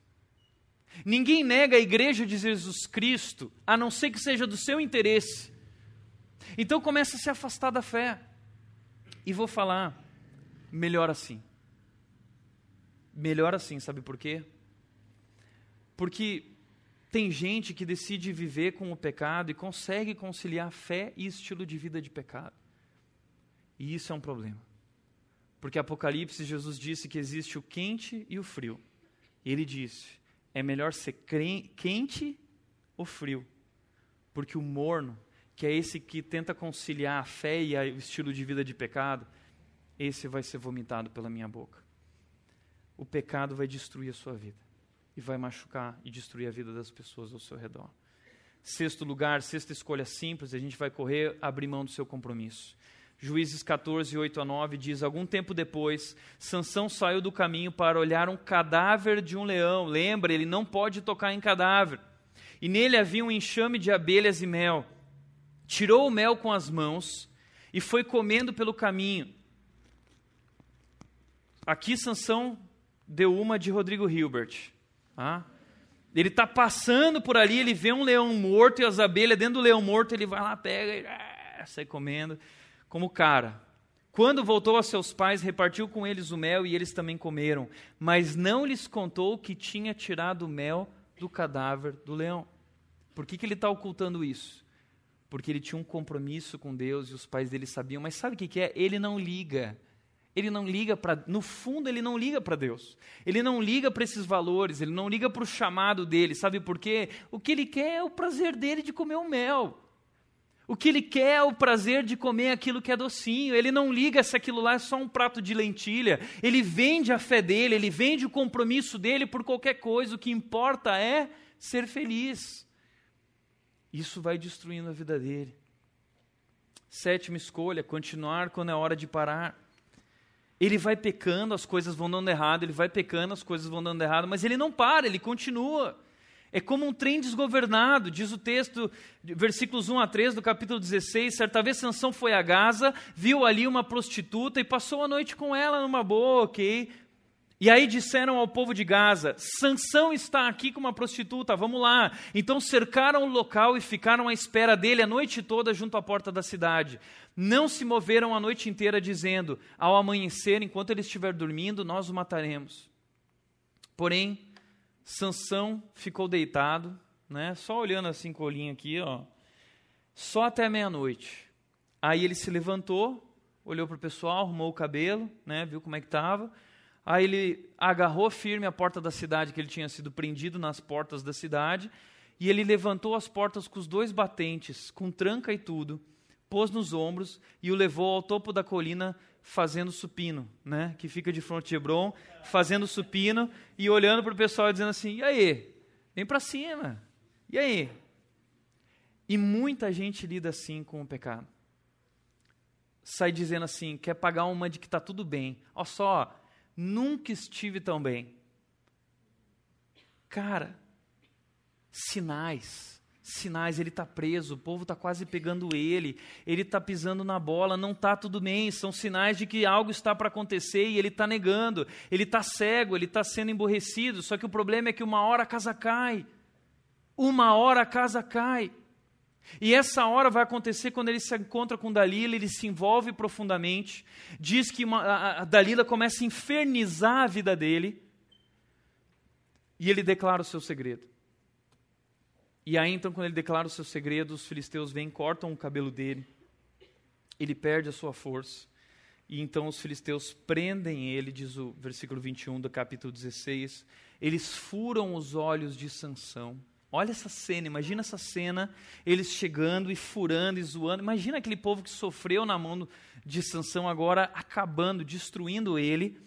Ninguém nega a igreja de Jesus Cristo, a não ser que seja do seu interesse. Então começa a se afastar da fé. E vou falar, melhor assim. Melhor assim, sabe por quê? Porque tem gente que decide viver com o pecado e consegue conciliar fé e estilo de vida de pecado. E isso é um problema. Porque Apocalipse, Jesus disse que existe o quente e o frio. Ele disse: é melhor ser quente ou frio. Porque o morno que é esse que tenta conciliar a fé e o estilo de vida de pecado, esse vai ser vomitado pela minha boca. O pecado vai destruir a sua vida e vai machucar e destruir a vida das pessoas ao seu redor. Sexto lugar, sexta escolha simples, a gente vai correr, abrir mão do seu compromisso. Juízes 14, 8 a 9 diz: Algum tempo depois, Sansão saiu do caminho para olhar um cadáver de um leão. Lembra, ele não pode tocar em cadáver. E nele havia um enxame de abelhas e mel tirou o mel com as mãos e foi comendo pelo caminho. Aqui Sansão deu uma de Rodrigo Hilbert. Ah? Ele está passando por ali, ele vê um leão morto e as abelhas dentro do leão morto, ele vai lá, pega e ah, sai comendo, como cara. Quando voltou a seus pais, repartiu com eles o mel e eles também comeram, mas não lhes contou que tinha tirado o mel do cadáver do leão. Por que, que ele está ocultando isso? Porque ele tinha um compromisso com Deus e os pais dele sabiam, mas sabe o que, é? Ele não liga. Ele não liga para. No fundo, ele não liga para Deus. Ele não liga para esses valores, ele não liga para o chamado dele. Sabe por quê? O que ele quer é o prazer dele de comer o mel. O que ele quer é o prazer de comer aquilo que é docinho. Ele não liga se aquilo lá é só um prato de lentilha. Ele vende a fé dele, ele vende o compromisso dele por qualquer coisa. O que importa é ser feliz. Isso vai destruindo a vida dele. Sétima escolha, continuar quando é hora de parar. Ele vai pecando, as coisas vão dando errado, ele vai pecando, as coisas vão dando errado, mas ele não para, ele continua. É como um trem desgovernado, diz o texto, versículos 1 a 3 do capítulo 16. Certa vez Sansão foi a Gaza, viu ali uma prostituta e passou a noite com ela numa boa, ok? E aí disseram ao povo de Gaza: Sansão está aqui com uma prostituta, vamos lá. Então cercaram o local e ficaram à espera dele a noite toda junto à porta da cidade. Não se moveram a noite inteira, dizendo: Ao amanhecer, enquanto ele estiver dormindo, nós o mataremos. Porém, Sansão ficou deitado, né, só olhando assim com olhinho aqui, ó, só até meia-noite. Aí ele se levantou, olhou para o pessoal, arrumou o cabelo, né, viu como é que estava Aí ele agarrou firme a porta da cidade, que ele tinha sido prendido nas portas da cidade, e ele levantou as portas com os dois batentes, com tranca e tudo, pôs nos ombros e o levou ao topo da colina fazendo supino, né? Que fica de frente de Hebron, fazendo supino e olhando para o pessoal dizendo assim: "E aí? Vem para cima. E aí?" E muita gente lida assim com o pecado. Sai dizendo assim, quer pagar uma de que está tudo bem. Olha só, Nunca estive tão bem. Cara, sinais, sinais, ele está preso, o povo está quase pegando ele, ele está pisando na bola, não está tudo bem, são sinais de que algo está para acontecer e ele está negando, ele está cego, ele está sendo emborrecido, só que o problema é que uma hora a casa cai, uma hora a casa cai. E essa hora vai acontecer quando ele se encontra com Dalila, ele se envolve profundamente, diz que uma, a, a Dalila começa a infernizar a vida dele, e ele declara o seu segredo. E aí então, quando ele declara o seu segredo, os filisteus vêm, cortam o cabelo dele, ele perde a sua força, e então os filisteus prendem ele, diz o versículo 21 do capítulo 16, eles furam os olhos de Sansão, Olha essa cena, imagina essa cena, eles chegando e furando e zoando. Imagina aquele povo que sofreu na mão de Sansão agora acabando, destruindo ele.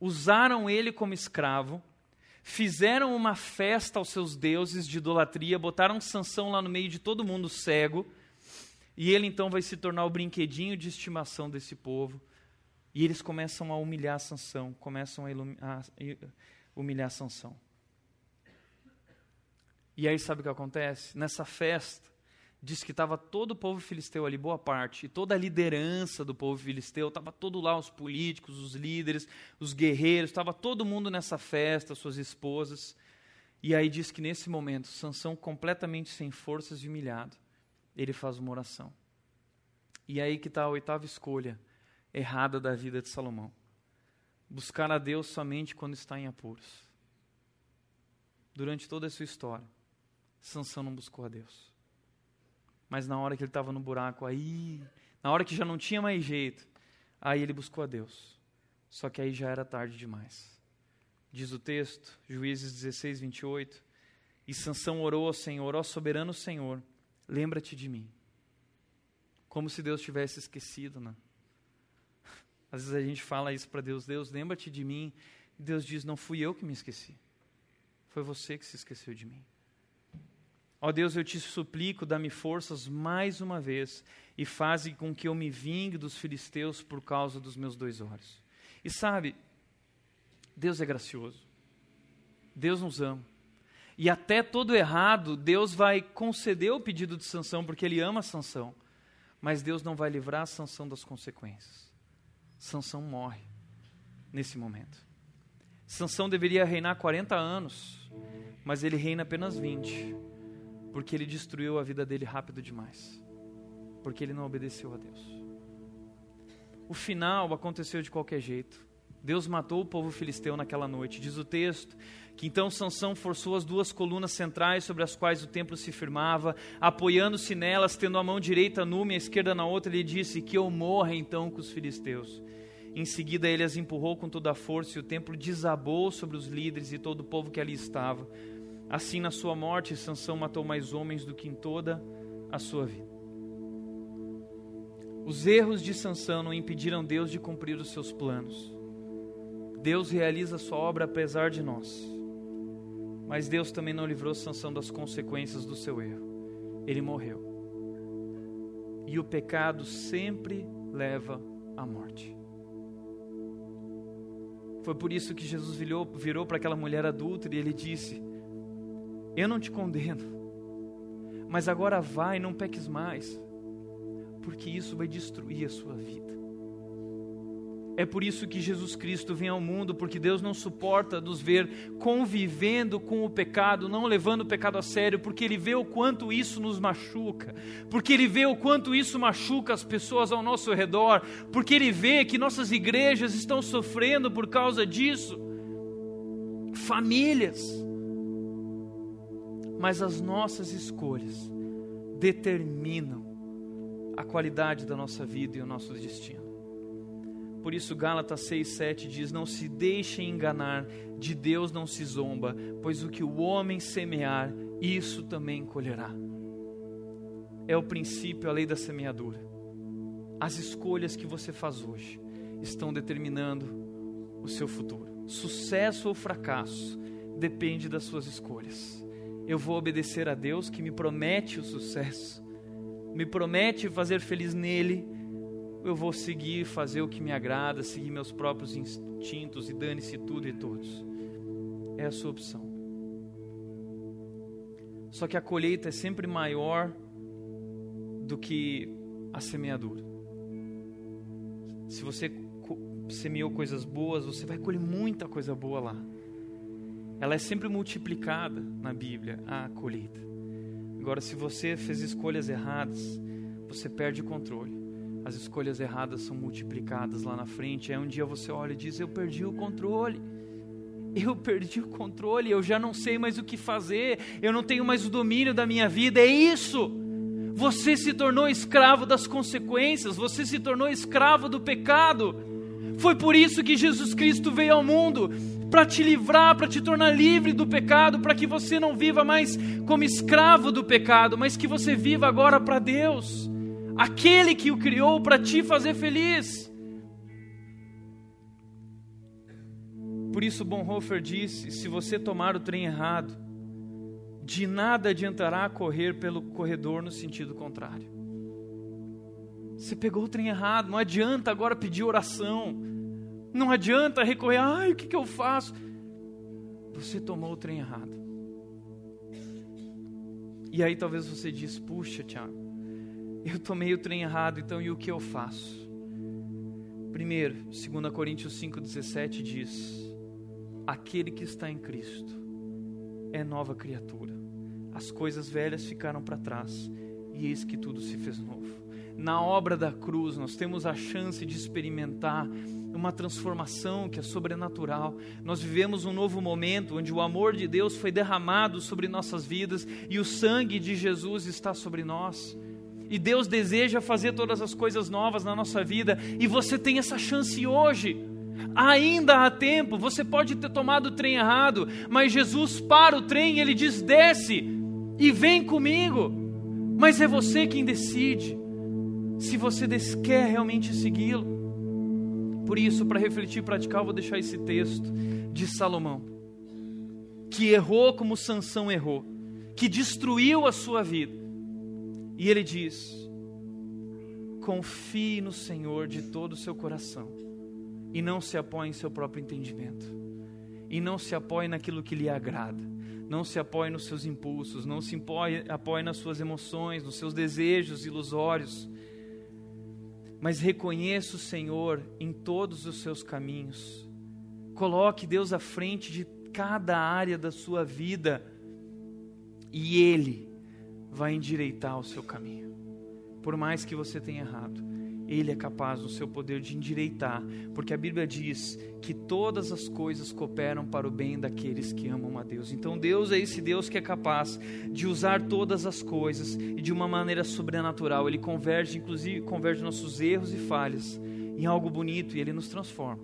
Usaram ele como escravo, fizeram uma festa aos seus deuses de idolatria, botaram Sansão lá no meio de todo mundo cego, e ele então vai se tornar o brinquedinho de estimação desse povo. E eles começam a humilhar Sansão, começam a, a humilhar Sansão. E aí sabe o que acontece? Nessa festa, diz que estava todo o povo filisteu ali, boa parte, e toda a liderança do povo filisteu, estava todo lá, os políticos, os líderes, os guerreiros, estava todo mundo nessa festa, suas esposas. E aí diz que nesse momento, Sansão completamente sem forças e humilhado, ele faz uma oração. E aí que está a oitava escolha errada da vida de Salomão. Buscar a Deus somente quando está em apuros. Durante toda a sua história, Sansão não buscou a Deus. Mas na hora que ele estava no buraco, aí, na hora que já não tinha mais jeito, aí ele buscou a Deus. Só que aí já era tarde demais. Diz o texto, Juízes 16, 28. E Sansão orou ao Senhor, ó soberano Senhor, lembra-te de mim. Como se Deus tivesse esquecido, né? [laughs] Às vezes a gente fala isso para Deus, Deus, lembra-te de mim. E Deus diz, não fui eu que me esqueci. Foi você que se esqueceu de mim. Ó Deus, eu te suplico, dá-me forças mais uma vez e faze com que eu me vingue dos filisteus por causa dos meus dois olhos. E sabe, Deus é gracioso. Deus nos ama. E até todo errado, Deus vai conceder o pedido de sanção porque ele ama a sanção. Mas Deus não vai livrar a sanção das consequências. Sansão morre nesse momento. Sansão deveria reinar 40 anos, mas ele reina apenas 20 porque ele destruiu a vida dele rápido demais. Porque ele não obedeceu a Deus. O final aconteceu de qualquer jeito. Deus matou o povo filisteu naquela noite. Diz o texto que então Sansão forçou as duas colunas centrais sobre as quais o templo se firmava, apoiando-se nelas, tendo a mão direita numa e a esquerda na outra, ele disse: Que eu morra então com os filisteus. Em seguida ele as empurrou com toda a força e o templo desabou sobre os líderes e todo o povo que ali estava. Assim, na sua morte, Sansão matou mais homens do que em toda a sua vida. Os erros de Sansão não impediram Deus de cumprir os seus planos. Deus realiza sua obra apesar de nós. Mas Deus também não livrou Sansão das consequências do seu erro. Ele morreu. E o pecado sempre leva à morte. Foi por isso que Jesus virou, virou para aquela mulher adulta e ele disse: eu não te condeno, mas agora vai, não peques mais, porque isso vai destruir a sua vida. É por isso que Jesus Cristo vem ao mundo, porque Deus não suporta nos ver convivendo com o pecado, não levando o pecado a sério, porque Ele vê o quanto isso nos machuca, porque Ele vê o quanto isso machuca as pessoas ao nosso redor, porque Ele vê que nossas igrejas estão sofrendo por causa disso. Famílias, mas as nossas escolhas determinam a qualidade da nossa vida e o nosso destino. Por isso, Gálatas 6,7 diz: Não se deixem enganar, de Deus não se zomba, pois o que o homem semear, isso também colherá. É o princípio, a lei da semeadura. As escolhas que você faz hoje estão determinando o seu futuro. Sucesso ou fracasso depende das suas escolhas eu vou obedecer a Deus que me promete o sucesso, me promete fazer feliz nele, eu vou seguir, fazer o que me agrada, seguir meus próprios instintos e dane-se tudo e todos. É a sua opção. Só que a colheita é sempre maior do que a semeadura. Se você semeou coisas boas, você vai colher muita coisa boa lá ela é sempre multiplicada na Bíblia, a colheita. Agora, se você fez escolhas erradas, você perde o controle. As escolhas erradas são multiplicadas lá na frente. Aí um dia você olha e diz: Eu perdi o controle. Eu perdi o controle, eu já não sei mais o que fazer, eu não tenho mais o domínio da minha vida. É isso. Você se tornou escravo das consequências, você se tornou escravo do pecado. Foi por isso que Jesus Cristo veio ao mundo para te livrar, para te tornar livre do pecado, para que você não viva mais como escravo do pecado, mas que você viva agora para Deus, aquele que o criou para te fazer feliz. Por isso Bonhoeffer disse: se você tomar o trem errado, de nada adiantará correr pelo corredor no sentido contrário. Você pegou o trem errado, não adianta agora pedir oração, não adianta recorrer, ai, o que, que eu faço? Você tomou o trem errado. E aí talvez você diz, puxa, Tiago, eu tomei o trem errado, então e o que eu faço? Primeiro, 2 Coríntios 5,17 diz: Aquele que está em Cristo é nova criatura. As coisas velhas ficaram para trás, e eis que tudo se fez novo na obra da cruz, nós temos a chance de experimentar uma transformação que é sobrenatural. Nós vivemos um novo momento onde o amor de Deus foi derramado sobre nossas vidas e o sangue de Jesus está sobre nós. E Deus deseja fazer todas as coisas novas na nossa vida e você tem essa chance hoje. Ainda há tempo, você pode ter tomado o trem errado, mas Jesus para o trem e ele diz: desce e vem comigo. Mas é você quem decide se você quer realmente segui-lo. Por isso, para refletir e praticar, eu vou deixar esse texto de Salomão, que errou como Sansão errou, que destruiu a sua vida. E ele diz: confie no Senhor de todo o seu coração e não se apoie em seu próprio entendimento. E não se apoie naquilo que lhe agrada. Não se apoie nos seus impulsos, não se apoie, apoie nas suas emoções, nos seus desejos ilusórios mas reconheça o Senhor em todos os seus caminhos. Coloque Deus à frente de cada área da sua vida e Ele vai endireitar o seu caminho. Por mais que você tenha errado, ele é capaz, no seu poder, de endireitar, porque a Bíblia diz que todas as coisas cooperam para o bem daqueles que amam a Deus. Então, Deus é esse Deus que é capaz de usar todas as coisas e de uma maneira sobrenatural. Ele converge, inclusive, converge nossos erros e falhas em algo bonito e ele nos transforma.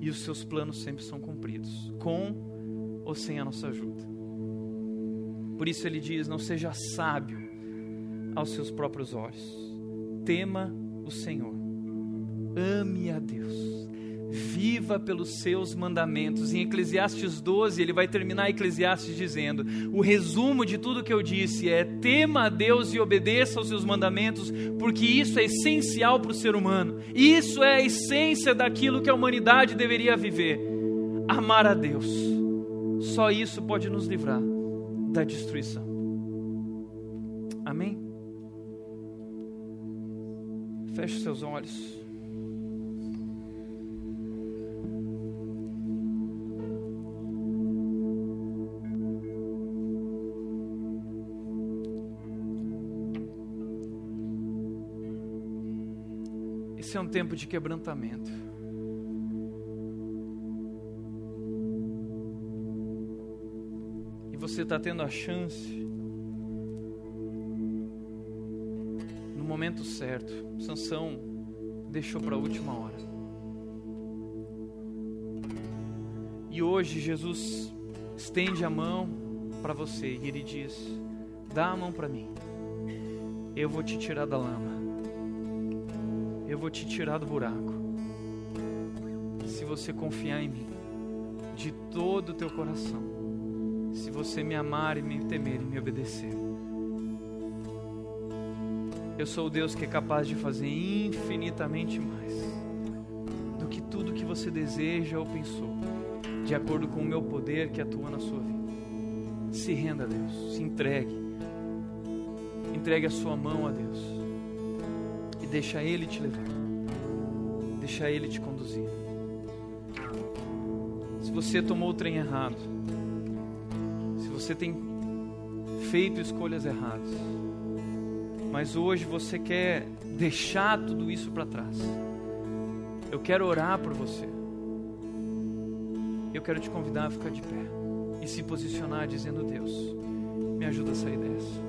E os seus planos sempre são cumpridos, com ou sem a nossa ajuda. Por isso ele diz: não seja sábio aos seus próprios olhos tema o Senhor, ame a Deus, viva pelos seus mandamentos. Em Eclesiastes 12, ele vai terminar Eclesiastes dizendo: o resumo de tudo que eu disse é: tema a Deus e obedeça aos seus mandamentos, porque isso é essencial para o ser humano, isso é a essência daquilo que a humanidade deveria viver. Amar a Deus, só isso pode nos livrar da destruição. Amém? Feche seus olhos. Esse é um tempo de quebrantamento. E você está tendo a chance momento certo. Sansão deixou para a última hora. E hoje Jesus estende a mão para você e ele diz: "Dá a mão para mim. Eu vou te tirar da lama. Eu vou te tirar do buraco. Se você confiar em mim de todo o teu coração, se você me amar e me temer e me obedecer, eu sou o Deus que é capaz de fazer infinitamente mais do que tudo que você deseja ou pensou, de acordo com o meu poder que atua na sua vida. Se renda a Deus, se entregue. Entregue a sua mão a Deus e deixa Ele te levar, deixa Ele te conduzir. Se você tomou o trem errado, se você tem feito escolhas erradas, mas hoje você quer deixar tudo isso para trás. Eu quero orar por você. Eu quero te convidar a ficar de pé e se posicionar dizendo: Deus, me ajuda a sair dessa.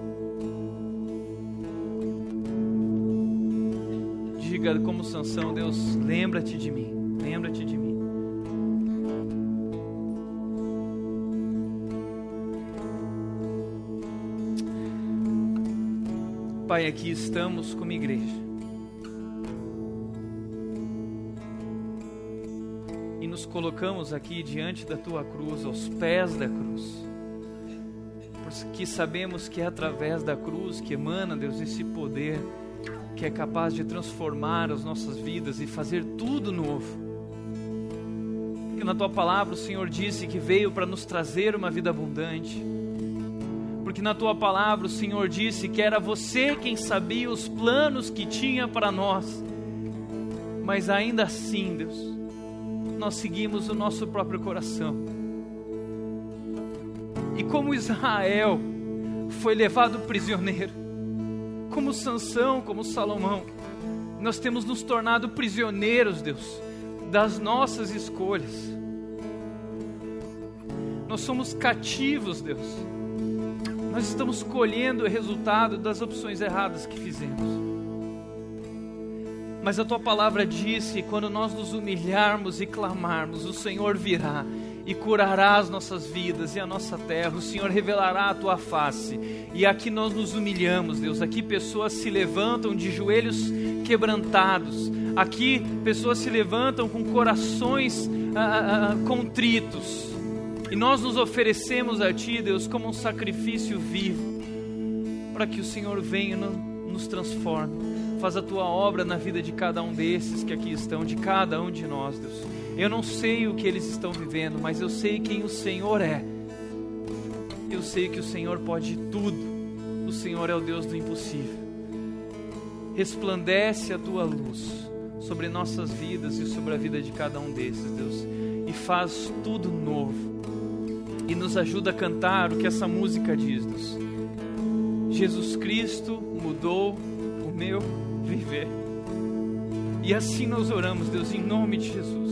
Diga como Sansão, Deus, lembra-te de mim, lembra-te de mim. Pai, aqui estamos como igreja. E nos colocamos aqui diante da tua cruz, aos pés da cruz. Porque sabemos que é através da cruz que emana, Deus, esse poder que é capaz de transformar as nossas vidas e fazer tudo novo. Porque na tua palavra o Senhor disse que veio para nos trazer uma vida abundante. Porque na tua palavra o Senhor disse que era você quem sabia os planos que tinha para nós. Mas ainda assim, Deus, nós seguimos o nosso próprio coração. E como Israel foi levado prisioneiro, como Sansão, como Salomão, nós temos nos tornado prisioneiros, Deus, das nossas escolhas. Nós somos cativos, Deus. Nós estamos colhendo o resultado das opções erradas que fizemos. Mas a tua palavra disse: quando nós nos humilharmos e clamarmos, o Senhor virá e curará as nossas vidas e a nossa terra. O Senhor revelará a tua face. E aqui nós nos humilhamos, Deus. Aqui pessoas se levantam de joelhos quebrantados. Aqui pessoas se levantam com corações ah, ah, ah contritos. E nós nos oferecemos a Ti, Deus, como um sacrifício vivo, para que o Senhor venha e nos transforme. Faz a Tua obra na vida de cada um desses que aqui estão, de cada um de nós, Deus. Eu não sei o que eles estão vivendo, mas eu sei quem o Senhor é. Eu sei que o Senhor pode tudo. O Senhor é o Deus do impossível. Resplandece a tua luz sobre nossas vidas e sobre a vida de cada um desses, Deus, e faz tudo novo. E nos ajuda a cantar o que essa música diz, Deus. Jesus Cristo mudou o meu viver. E assim nós oramos, Deus, em nome de Jesus.